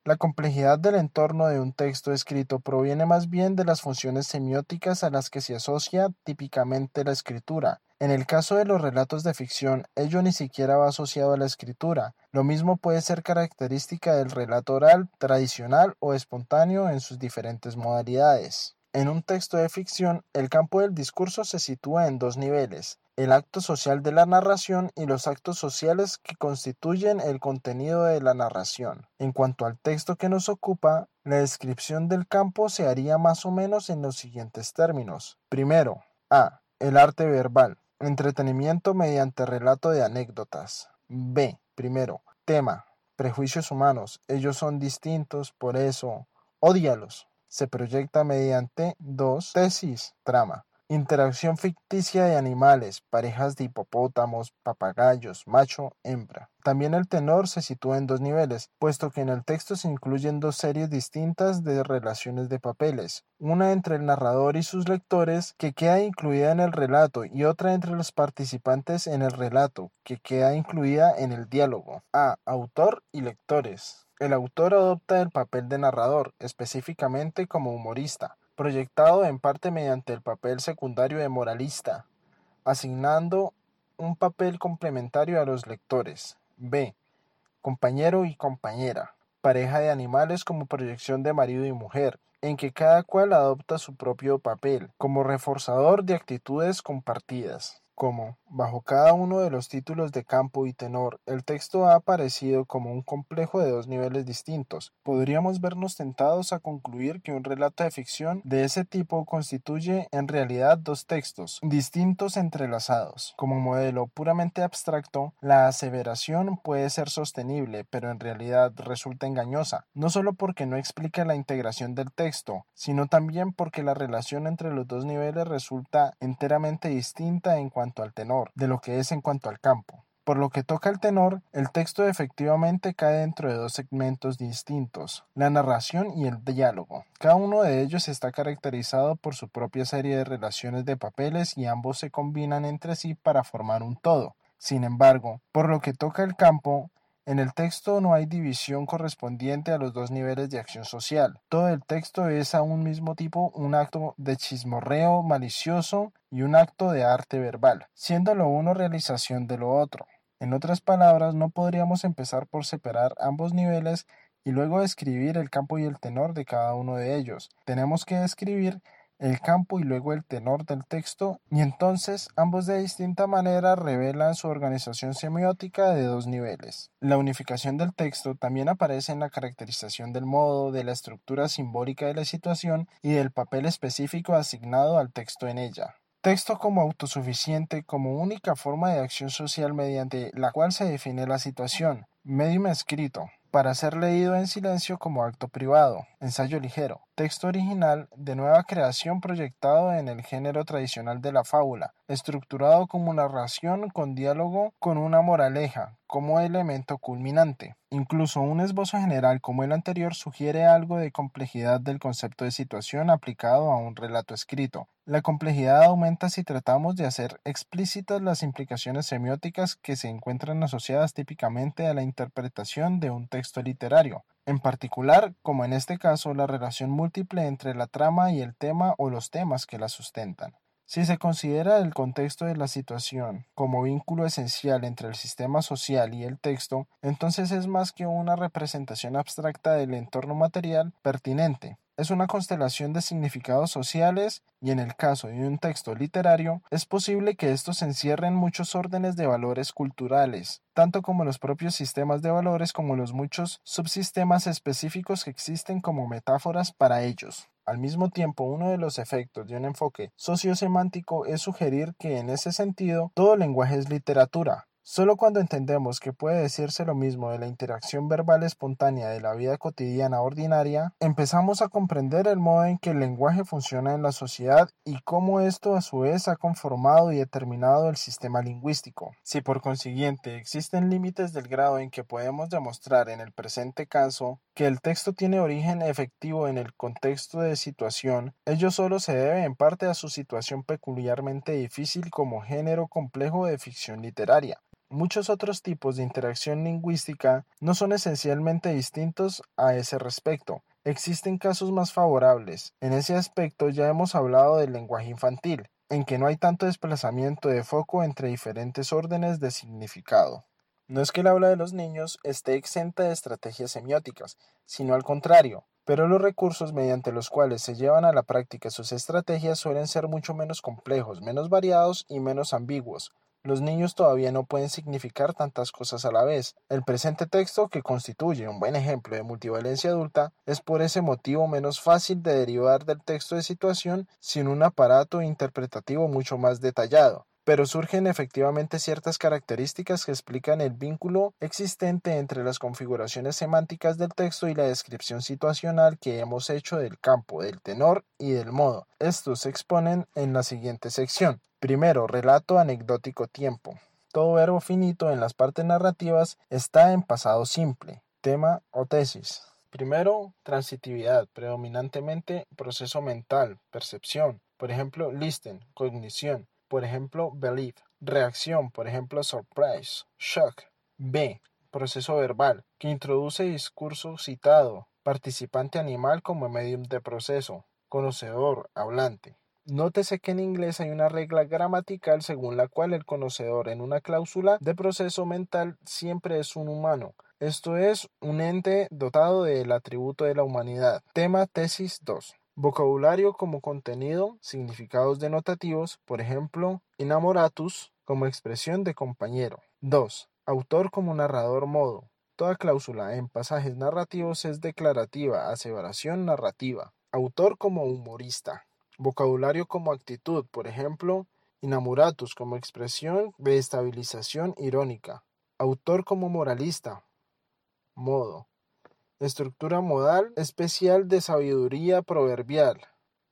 La complejidad del entorno de un texto escrito proviene más bien de las funciones semióticas a las que se asocia típicamente la escritura. En el caso de los relatos de ficción, ello ni siquiera va asociado a la escritura. Lo mismo puede ser característica del relato oral, tradicional o espontáneo en sus diferentes modalidades. En un texto de ficción, el campo del discurso se sitúa en dos niveles el acto social de la narración y los actos sociales que constituyen el contenido de la narración. En cuanto al texto que nos ocupa, la descripción del campo se haría más o menos en los siguientes términos. Primero, A. El arte verbal. Entretenimiento mediante relato de anécdotas. B. Primero, tema. Prejuicios humanos. Ellos son distintos, por eso, odialos. Se proyecta mediante 2. Tesis. Trama. Interacción ficticia de animales, parejas de hipopótamos, papagayos, macho, hembra. También el tenor se sitúa en dos niveles, puesto que en el texto se incluyen dos series distintas de relaciones de papeles, una entre el narrador y sus lectores, que queda incluida en el relato, y otra entre los participantes en el relato, que queda incluida en el diálogo. A. Autor y lectores. El autor adopta el papel de narrador, específicamente como humorista proyectado en parte mediante el papel secundario de moralista, asignando un papel complementario a los lectores. B. Compañero y compañera. Pareja de animales como proyección de marido y mujer, en que cada cual adopta su propio papel, como reforzador de actitudes compartidas como, bajo cada uno de los títulos de campo y tenor, el texto ha aparecido como un complejo de dos niveles distintos, podríamos vernos tentados a concluir que un relato de ficción de ese tipo constituye en realidad dos textos, distintos entrelazados. Como modelo puramente abstracto, la aseveración puede ser sostenible, pero en realidad resulta engañosa, no solo porque no explica la integración del texto, sino también porque la relación entre los dos niveles resulta enteramente distinta en cuanto al tenor de lo que es en cuanto al campo. Por lo que toca al tenor, el texto efectivamente cae dentro de dos segmentos distintos, la narración y el diálogo. Cada uno de ellos está caracterizado por su propia serie de relaciones de papeles y ambos se combinan entre sí para formar un todo. Sin embargo, por lo que toca al campo, en el texto no hay división correspondiente a los dos niveles de acción social. Todo el texto es a un mismo tipo un acto de chismorreo malicioso y un acto de arte verbal, siendo lo uno realización de lo otro. En otras palabras, no podríamos empezar por separar ambos niveles y luego describir el campo y el tenor de cada uno de ellos. Tenemos que describir el campo y luego el tenor del texto, y entonces ambos de distinta manera revelan su organización semiótica de dos niveles. La unificación del texto también aparece en la caracterización del modo, de la estructura simbólica de la situación y del papel específico asignado al texto en ella. Texto como autosuficiente como única forma de acción social mediante la cual se define la situación. Medium escrito, para ser leído en silencio como acto privado, ensayo ligero, texto original de nueva creación proyectado en el género tradicional de la fábula, estructurado como narración con diálogo con una moraleja como elemento culminante. Incluso un esbozo general como el anterior sugiere algo de complejidad del concepto de situación aplicado a un relato escrito. La complejidad aumenta si tratamos de hacer explícitas las implicaciones semióticas que se encuentran asociadas típicamente a la interpretación de un texto literario, en particular, como en este caso, la relación múltiple entre la trama y el tema o los temas que la sustentan. Si se considera el contexto de la situación como vínculo esencial entre el sistema social y el texto, entonces es más que una representación abstracta del entorno material pertinente. Es una constelación de significados sociales y en el caso de un texto literario es posible que estos encierren muchos órdenes de valores culturales, tanto como los propios sistemas de valores como los muchos subsistemas específicos que existen como metáforas para ellos. Al mismo tiempo, uno de los efectos de un enfoque sociosemántico es sugerir que en ese sentido todo lenguaje es literatura, Solo cuando entendemos que puede decirse lo mismo de la interacción verbal espontánea de la vida cotidiana ordinaria, empezamos a comprender el modo en que el lenguaje funciona en la sociedad y cómo esto a su vez ha conformado y determinado el sistema lingüístico. Si por consiguiente existen límites del grado en que podemos demostrar en el presente caso que el texto tiene origen efectivo en el contexto de situación, ello solo se debe en parte a su situación peculiarmente difícil como género complejo de ficción literaria. Muchos otros tipos de interacción lingüística no son esencialmente distintos a ese respecto. Existen casos más favorables. En ese aspecto ya hemos hablado del lenguaje infantil, en que no hay tanto desplazamiento de foco entre diferentes órdenes de significado. No es que el habla de los niños esté exenta de estrategias semióticas, sino al contrario, pero los recursos mediante los cuales se llevan a la práctica sus estrategias suelen ser mucho menos complejos, menos variados y menos ambiguos, los niños todavía no pueden significar tantas cosas a la vez. El presente texto, que constituye un buen ejemplo de multivalencia adulta, es por ese motivo menos fácil de derivar del texto de situación sin un aparato interpretativo mucho más detallado pero surgen efectivamente ciertas características que explican el vínculo existente entre las configuraciones semánticas del texto y la descripción situacional que hemos hecho del campo, del tenor y del modo. Estos se exponen en la siguiente sección. Primero, relato anecdótico tiempo. Todo verbo finito en las partes narrativas está en pasado simple, tema o tesis. Primero, transitividad, predominantemente proceso mental, percepción. Por ejemplo, listen, cognición por ejemplo, believe. Reacción, por ejemplo, surprise, shock. B. Proceso verbal, que introduce discurso citado, participante animal como medium de proceso, conocedor, hablante. Nótese que en inglés hay una regla gramatical según la cual el conocedor en una cláusula de proceso mental siempre es un humano, esto es, un ente dotado del atributo de la humanidad. Tema tesis 2. Vocabulario como contenido, significados denotativos, por ejemplo, inamoratus como expresión de compañero. 2. Autor como narrador modo. Toda cláusula en pasajes narrativos es declarativa, aseveración narrativa. Autor como humorista. Vocabulario como actitud, por ejemplo, inamoratus como expresión de estabilización irónica. Autor como moralista. Modo. Estructura modal especial de sabiduría proverbial.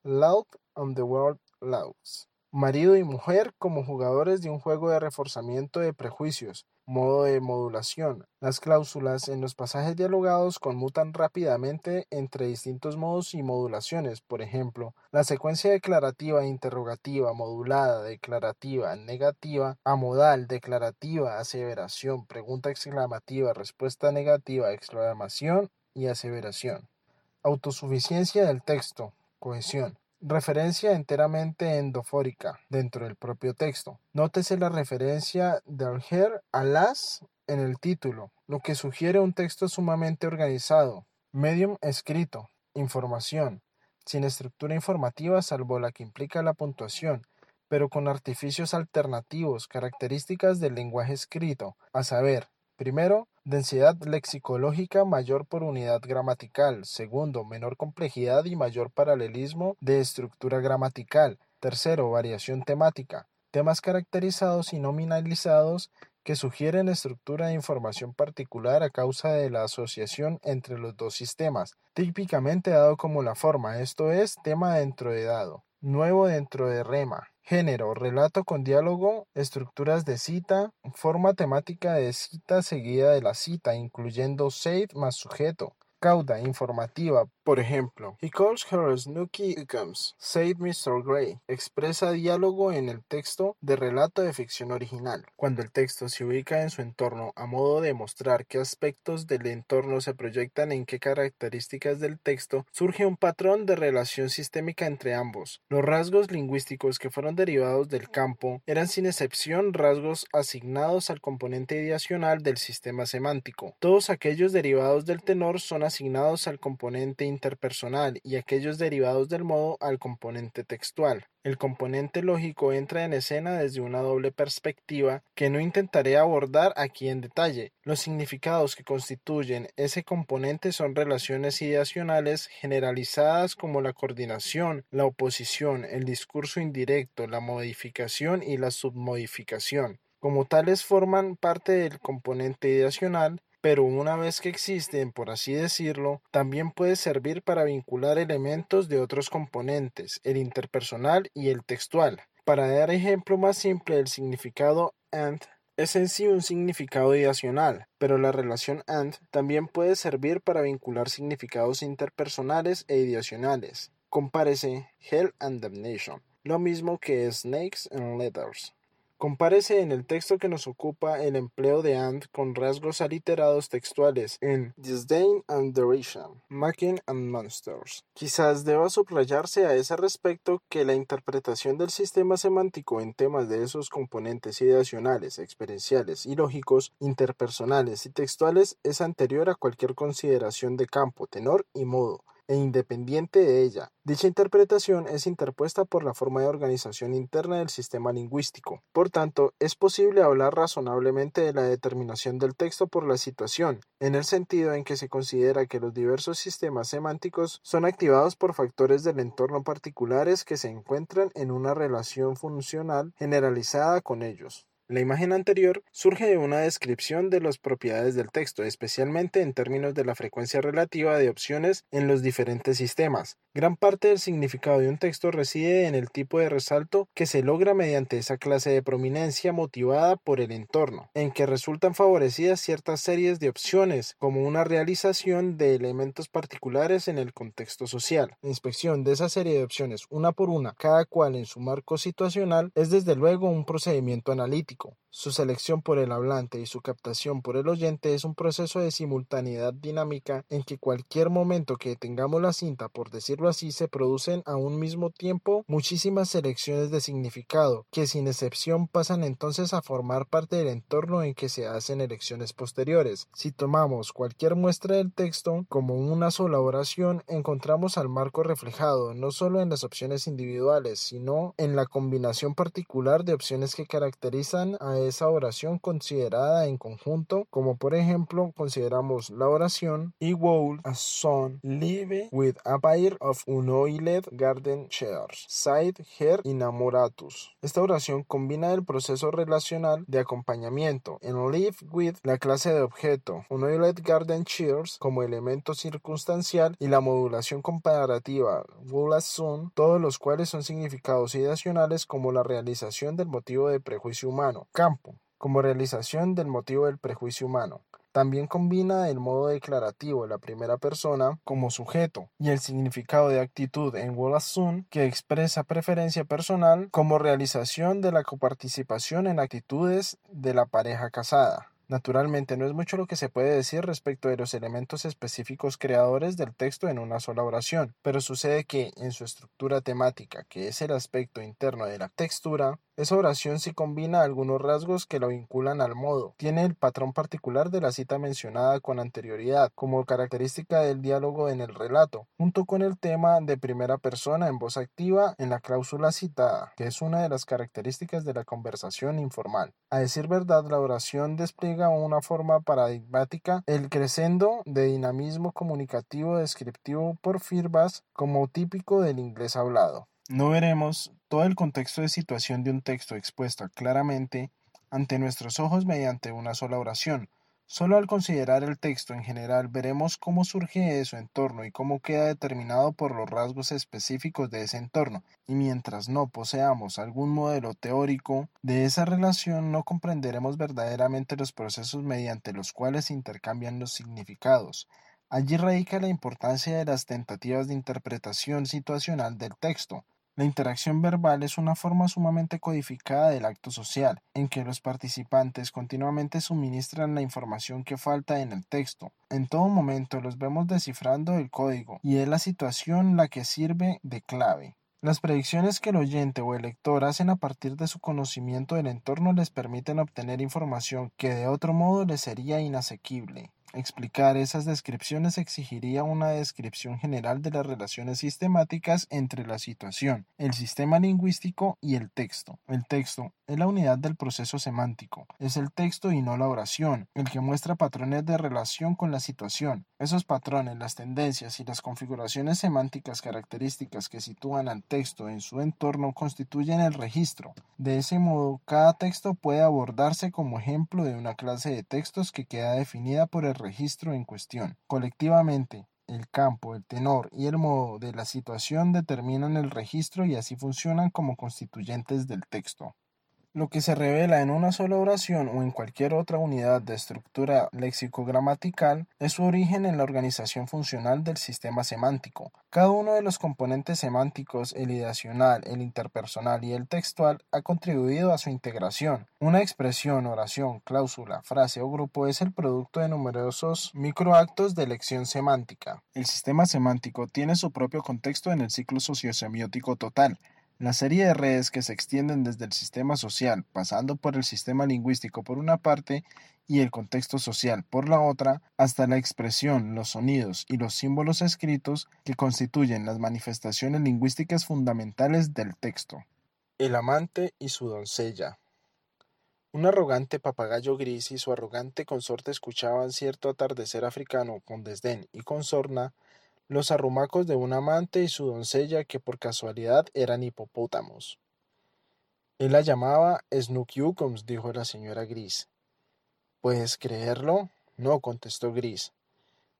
Loud on the world laws. Marido y mujer como jugadores de un juego de reforzamiento de prejuicios, Modo de modulación. Las cláusulas en los pasajes dialogados conmutan rápidamente entre distintos modos y modulaciones. Por ejemplo, la secuencia declarativa e interrogativa, modulada, declarativa, negativa, amodal, declarativa, aseveración, pregunta exclamativa, respuesta negativa, exclamación y aseveración. Autosuficiencia del texto. Cohesión. Referencia enteramente endofórica dentro del propio texto. Nótese la referencia del her a en el título, lo que sugiere un texto sumamente organizado. Medium escrito. Información. Sin estructura informativa salvo la que implica la puntuación, pero con artificios alternativos, características del lenguaje escrito, a saber, primero, densidad lexicológica mayor por unidad gramatical, segundo, menor complejidad y mayor paralelismo de estructura gramatical, tercero, variación temática, temas caracterizados y nominalizados que sugieren estructura de información particular a causa de la asociación entre los dos sistemas, típicamente dado como la forma, esto es, tema dentro de dado, nuevo dentro de rema, Género, relato con diálogo, estructuras de cita, forma temática de cita seguida de la cita, incluyendo said más sujeto, cauda informativa, por ejemplo, He calls her Snooky Uckums, said Mr. Gray, expresa diálogo en el texto de relato de ficción original. Cuando el texto se ubica en su entorno a modo de mostrar qué aspectos del entorno se proyectan en qué características del texto, surge un patrón de relación sistémica entre ambos. Los rasgos lingüísticos que fueron derivados del campo eran sin excepción rasgos asignados al componente ideacional del sistema semántico. Todos aquellos derivados del tenor son asignados al componente interpersonal y aquellos derivados del modo al componente textual. El componente lógico entra en escena desde una doble perspectiva que no intentaré abordar aquí en detalle. Los significados que constituyen ese componente son relaciones ideacionales generalizadas como la coordinación, la oposición, el discurso indirecto, la modificación y la submodificación. Como tales forman parte del componente ideacional, pero una vez que existen, por así decirlo, también puede servir para vincular elementos de otros componentes, el interpersonal y el textual. Para dar ejemplo más simple, el significado and es en sí un significado ideacional, pero la relación and también puede servir para vincular significados interpersonales e ideacionales. Compárese Hell and Damnation, lo mismo que Snakes and Letters. Comparece en el texto que nos ocupa el empleo de and con rasgos aliterados textuales en Disdain and Derision, Making and Monsters. Quizás deba subrayarse a ese respecto que la interpretación del sistema semántico en temas de esos componentes ideacionales, experienciales y lógicos, interpersonales y textuales es anterior a cualquier consideración de campo, tenor y modo e independiente de ella. Dicha interpretación es interpuesta por la forma de organización interna del sistema lingüístico. Por tanto, es posible hablar razonablemente de la determinación del texto por la situación, en el sentido en que se considera que los diversos sistemas semánticos son activados por factores del entorno particulares que se encuentran en una relación funcional generalizada con ellos. La imagen anterior surge de una descripción de las propiedades del texto, especialmente en términos de la frecuencia relativa de opciones en los diferentes sistemas. Gran parte del significado de un texto reside en el tipo de resalto que se logra mediante esa clase de prominencia motivada por el entorno, en que resultan favorecidas ciertas series de opciones, como una realización de elementos particulares en el contexto social. La inspección de esa serie de opciones una por una, cada cual en su marco situacional, es desde luego un procedimiento analítico pratiquants su selección por el hablante y su captación por el oyente es un proceso de simultaneidad dinámica en que cualquier momento que tengamos la cinta, por decirlo así, se producen a un mismo tiempo muchísimas selecciones de significado, que sin excepción pasan entonces a formar parte del entorno en que se hacen elecciones posteriores. Si tomamos cualquier muestra del texto como una sola oración, encontramos al marco reflejado no solo en las opciones individuales, sino en la combinación particular de opciones que caracterizan a esa oración considerada en conjunto, como por ejemplo consideramos la oración I will a son live with a pair of unoiled garden chairs, side her inamoratus. Esta oración combina el proceso relacional de acompañamiento en live with la clase de objeto, unoiled garden chairs como elemento circunstancial y la modulación comparativa will as soon, todos los cuales son significados ideacionales como la realización del motivo de prejuicio humano como realización del motivo del prejuicio humano. También combina el modo declarativo de la primera persona como sujeto y el significado de actitud en Wolasun que expresa preferencia personal como realización de la coparticipación en actitudes de la pareja casada. Naturalmente, no es mucho lo que se puede decir respecto de los elementos específicos creadores del texto en una sola oración, pero sucede que, en su estructura temática, que es el aspecto interno de la textura, esa oración sí combina algunos rasgos que lo vinculan al modo. Tiene el patrón particular de la cita mencionada con anterioridad, como característica del diálogo en el relato, junto con el tema de primera persona en voz activa en la cláusula citada, que es una de las características de la conversación informal. A decir verdad, la oración despliega una forma paradigmática el crescendo de dinamismo comunicativo descriptivo por firmas como típico del inglés hablado. No veremos todo el contexto de situación de un texto expuesto claramente ante nuestros ojos mediante una sola oración. Solo al considerar el texto en general veremos cómo surge de su entorno y cómo queda determinado por los rasgos específicos de ese entorno, y mientras no poseamos algún modelo teórico de esa relación no comprenderemos verdaderamente los procesos mediante los cuales se intercambian los significados. Allí radica la importancia de las tentativas de interpretación situacional del texto. La interacción verbal es una forma sumamente codificada del acto social, en que los participantes continuamente suministran la información que falta en el texto. En todo momento los vemos descifrando el código, y es la situación la que sirve de clave. Las predicciones que el oyente o el lector hacen a partir de su conocimiento del entorno les permiten obtener información que de otro modo les sería inasequible. Explicar esas descripciones exigiría una descripción general de las relaciones sistemáticas entre la situación, el sistema lingüístico y el texto. El texto es la unidad del proceso semántico, es el texto y no la oración, el que muestra patrones de relación con la situación. Esos patrones, las tendencias y las configuraciones semánticas características que sitúan al texto en su entorno constituyen el registro. De ese modo, cada texto puede abordarse como ejemplo de una clase de textos que queda definida por el registro en cuestión. Colectivamente, el campo, el tenor y el modo de la situación determinan el registro y así funcionan como constituyentes del texto. Lo que se revela en una sola oración o en cualquier otra unidad de estructura léxico-gramatical es su origen en la organización funcional del sistema semántico. Cada uno de los componentes semánticos, el ideacional, el interpersonal y el textual, ha contribuido a su integración. Una expresión, oración, cláusula, frase o grupo es el producto de numerosos microactos de elección semántica. El sistema semántico tiene su propio contexto en el ciclo sociosemiótico total, la serie de redes que se extienden desde el sistema social, pasando por el sistema lingüístico por una parte y el contexto social por la otra, hasta la expresión, los sonidos y los símbolos escritos que constituyen las manifestaciones lingüísticas fundamentales del texto. El amante y su doncella. Un arrogante papagayo gris y su arrogante consorte escuchaban cierto atardecer africano con desdén y con sorna los arrumacos de un amante y su doncella que por casualidad eran hipopótamos. Él la llamaba Snookyukums, dijo la señora Gris. ¿Puedes creerlo? No, contestó Gris.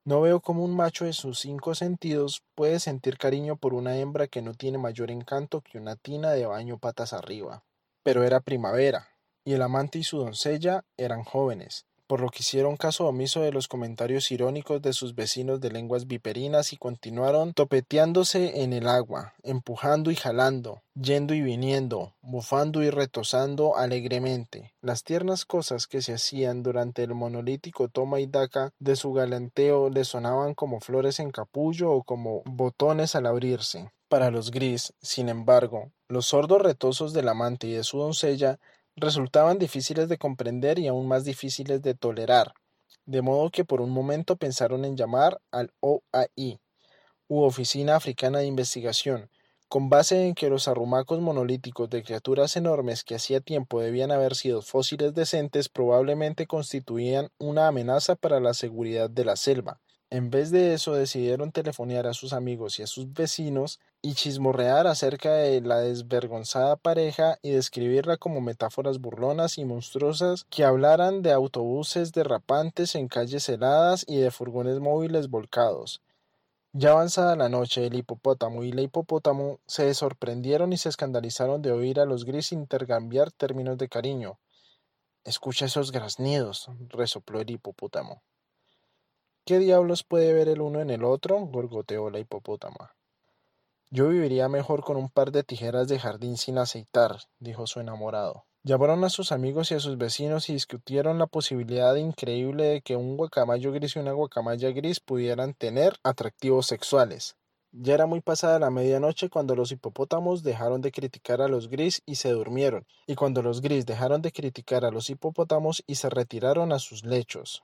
No veo cómo un macho de sus cinco sentidos puede sentir cariño por una hembra que no tiene mayor encanto que una tina de baño patas arriba. Pero era primavera, y el amante y su doncella eran jóvenes, por lo que hicieron caso omiso de los comentarios irónicos de sus vecinos de lenguas viperinas y continuaron topeteándose en el agua, empujando y jalando, yendo y viniendo, bufando y retosando alegremente. Las tiernas cosas que se hacían durante el monolítico toma y daca de su galanteo le sonaban como flores en capullo o como botones al abrirse. Para los gris, sin embargo, los sordos retosos del amante y de su doncella resultaban difíciles de comprender y aún más difíciles de tolerar, de modo que por un momento pensaron en llamar al OAI, u Oficina Africana de Investigación, con base en que los arrumacos monolíticos de criaturas enormes que hacía tiempo debían haber sido fósiles decentes probablemente constituían una amenaza para la seguridad de la selva. En vez de eso decidieron telefonear a sus amigos y a sus vecinos y chismorrear acerca de la desvergonzada pareja y describirla como metáforas burlonas y monstruosas que hablaran de autobuses derrapantes en calles heladas y de furgones móviles volcados. Ya avanzada la noche, el hipopótamo y la hipopótamo se sorprendieron y se escandalizaron de oír a los gris intercambiar términos de cariño. Escucha esos graznidos, resopló el hipopótamo. ¿Qué diablos puede ver el uno en el otro? gorgoteó la hipopótama. Yo viviría mejor con un par de tijeras de jardín sin aceitar, dijo su enamorado. Llamaron a sus amigos y a sus vecinos y discutieron la posibilidad increíble de que un guacamayo gris y una guacamaya gris pudieran tener atractivos sexuales. Ya era muy pasada la medianoche cuando los hipopótamos dejaron de criticar a los gris y se durmieron, y cuando los gris dejaron de criticar a los hipopótamos y se retiraron a sus lechos.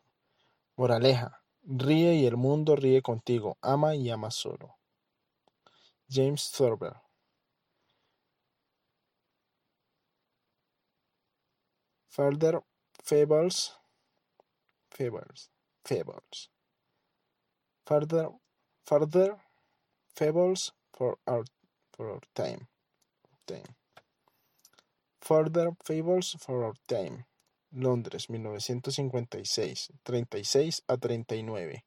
Moraleja, ríe y el mundo ríe contigo, ama y ama solo. James Thurber Further fables, fables, fables. Further, further fables for our for our time. time. Further fables for our time. Londres, 1956, 36 a 39.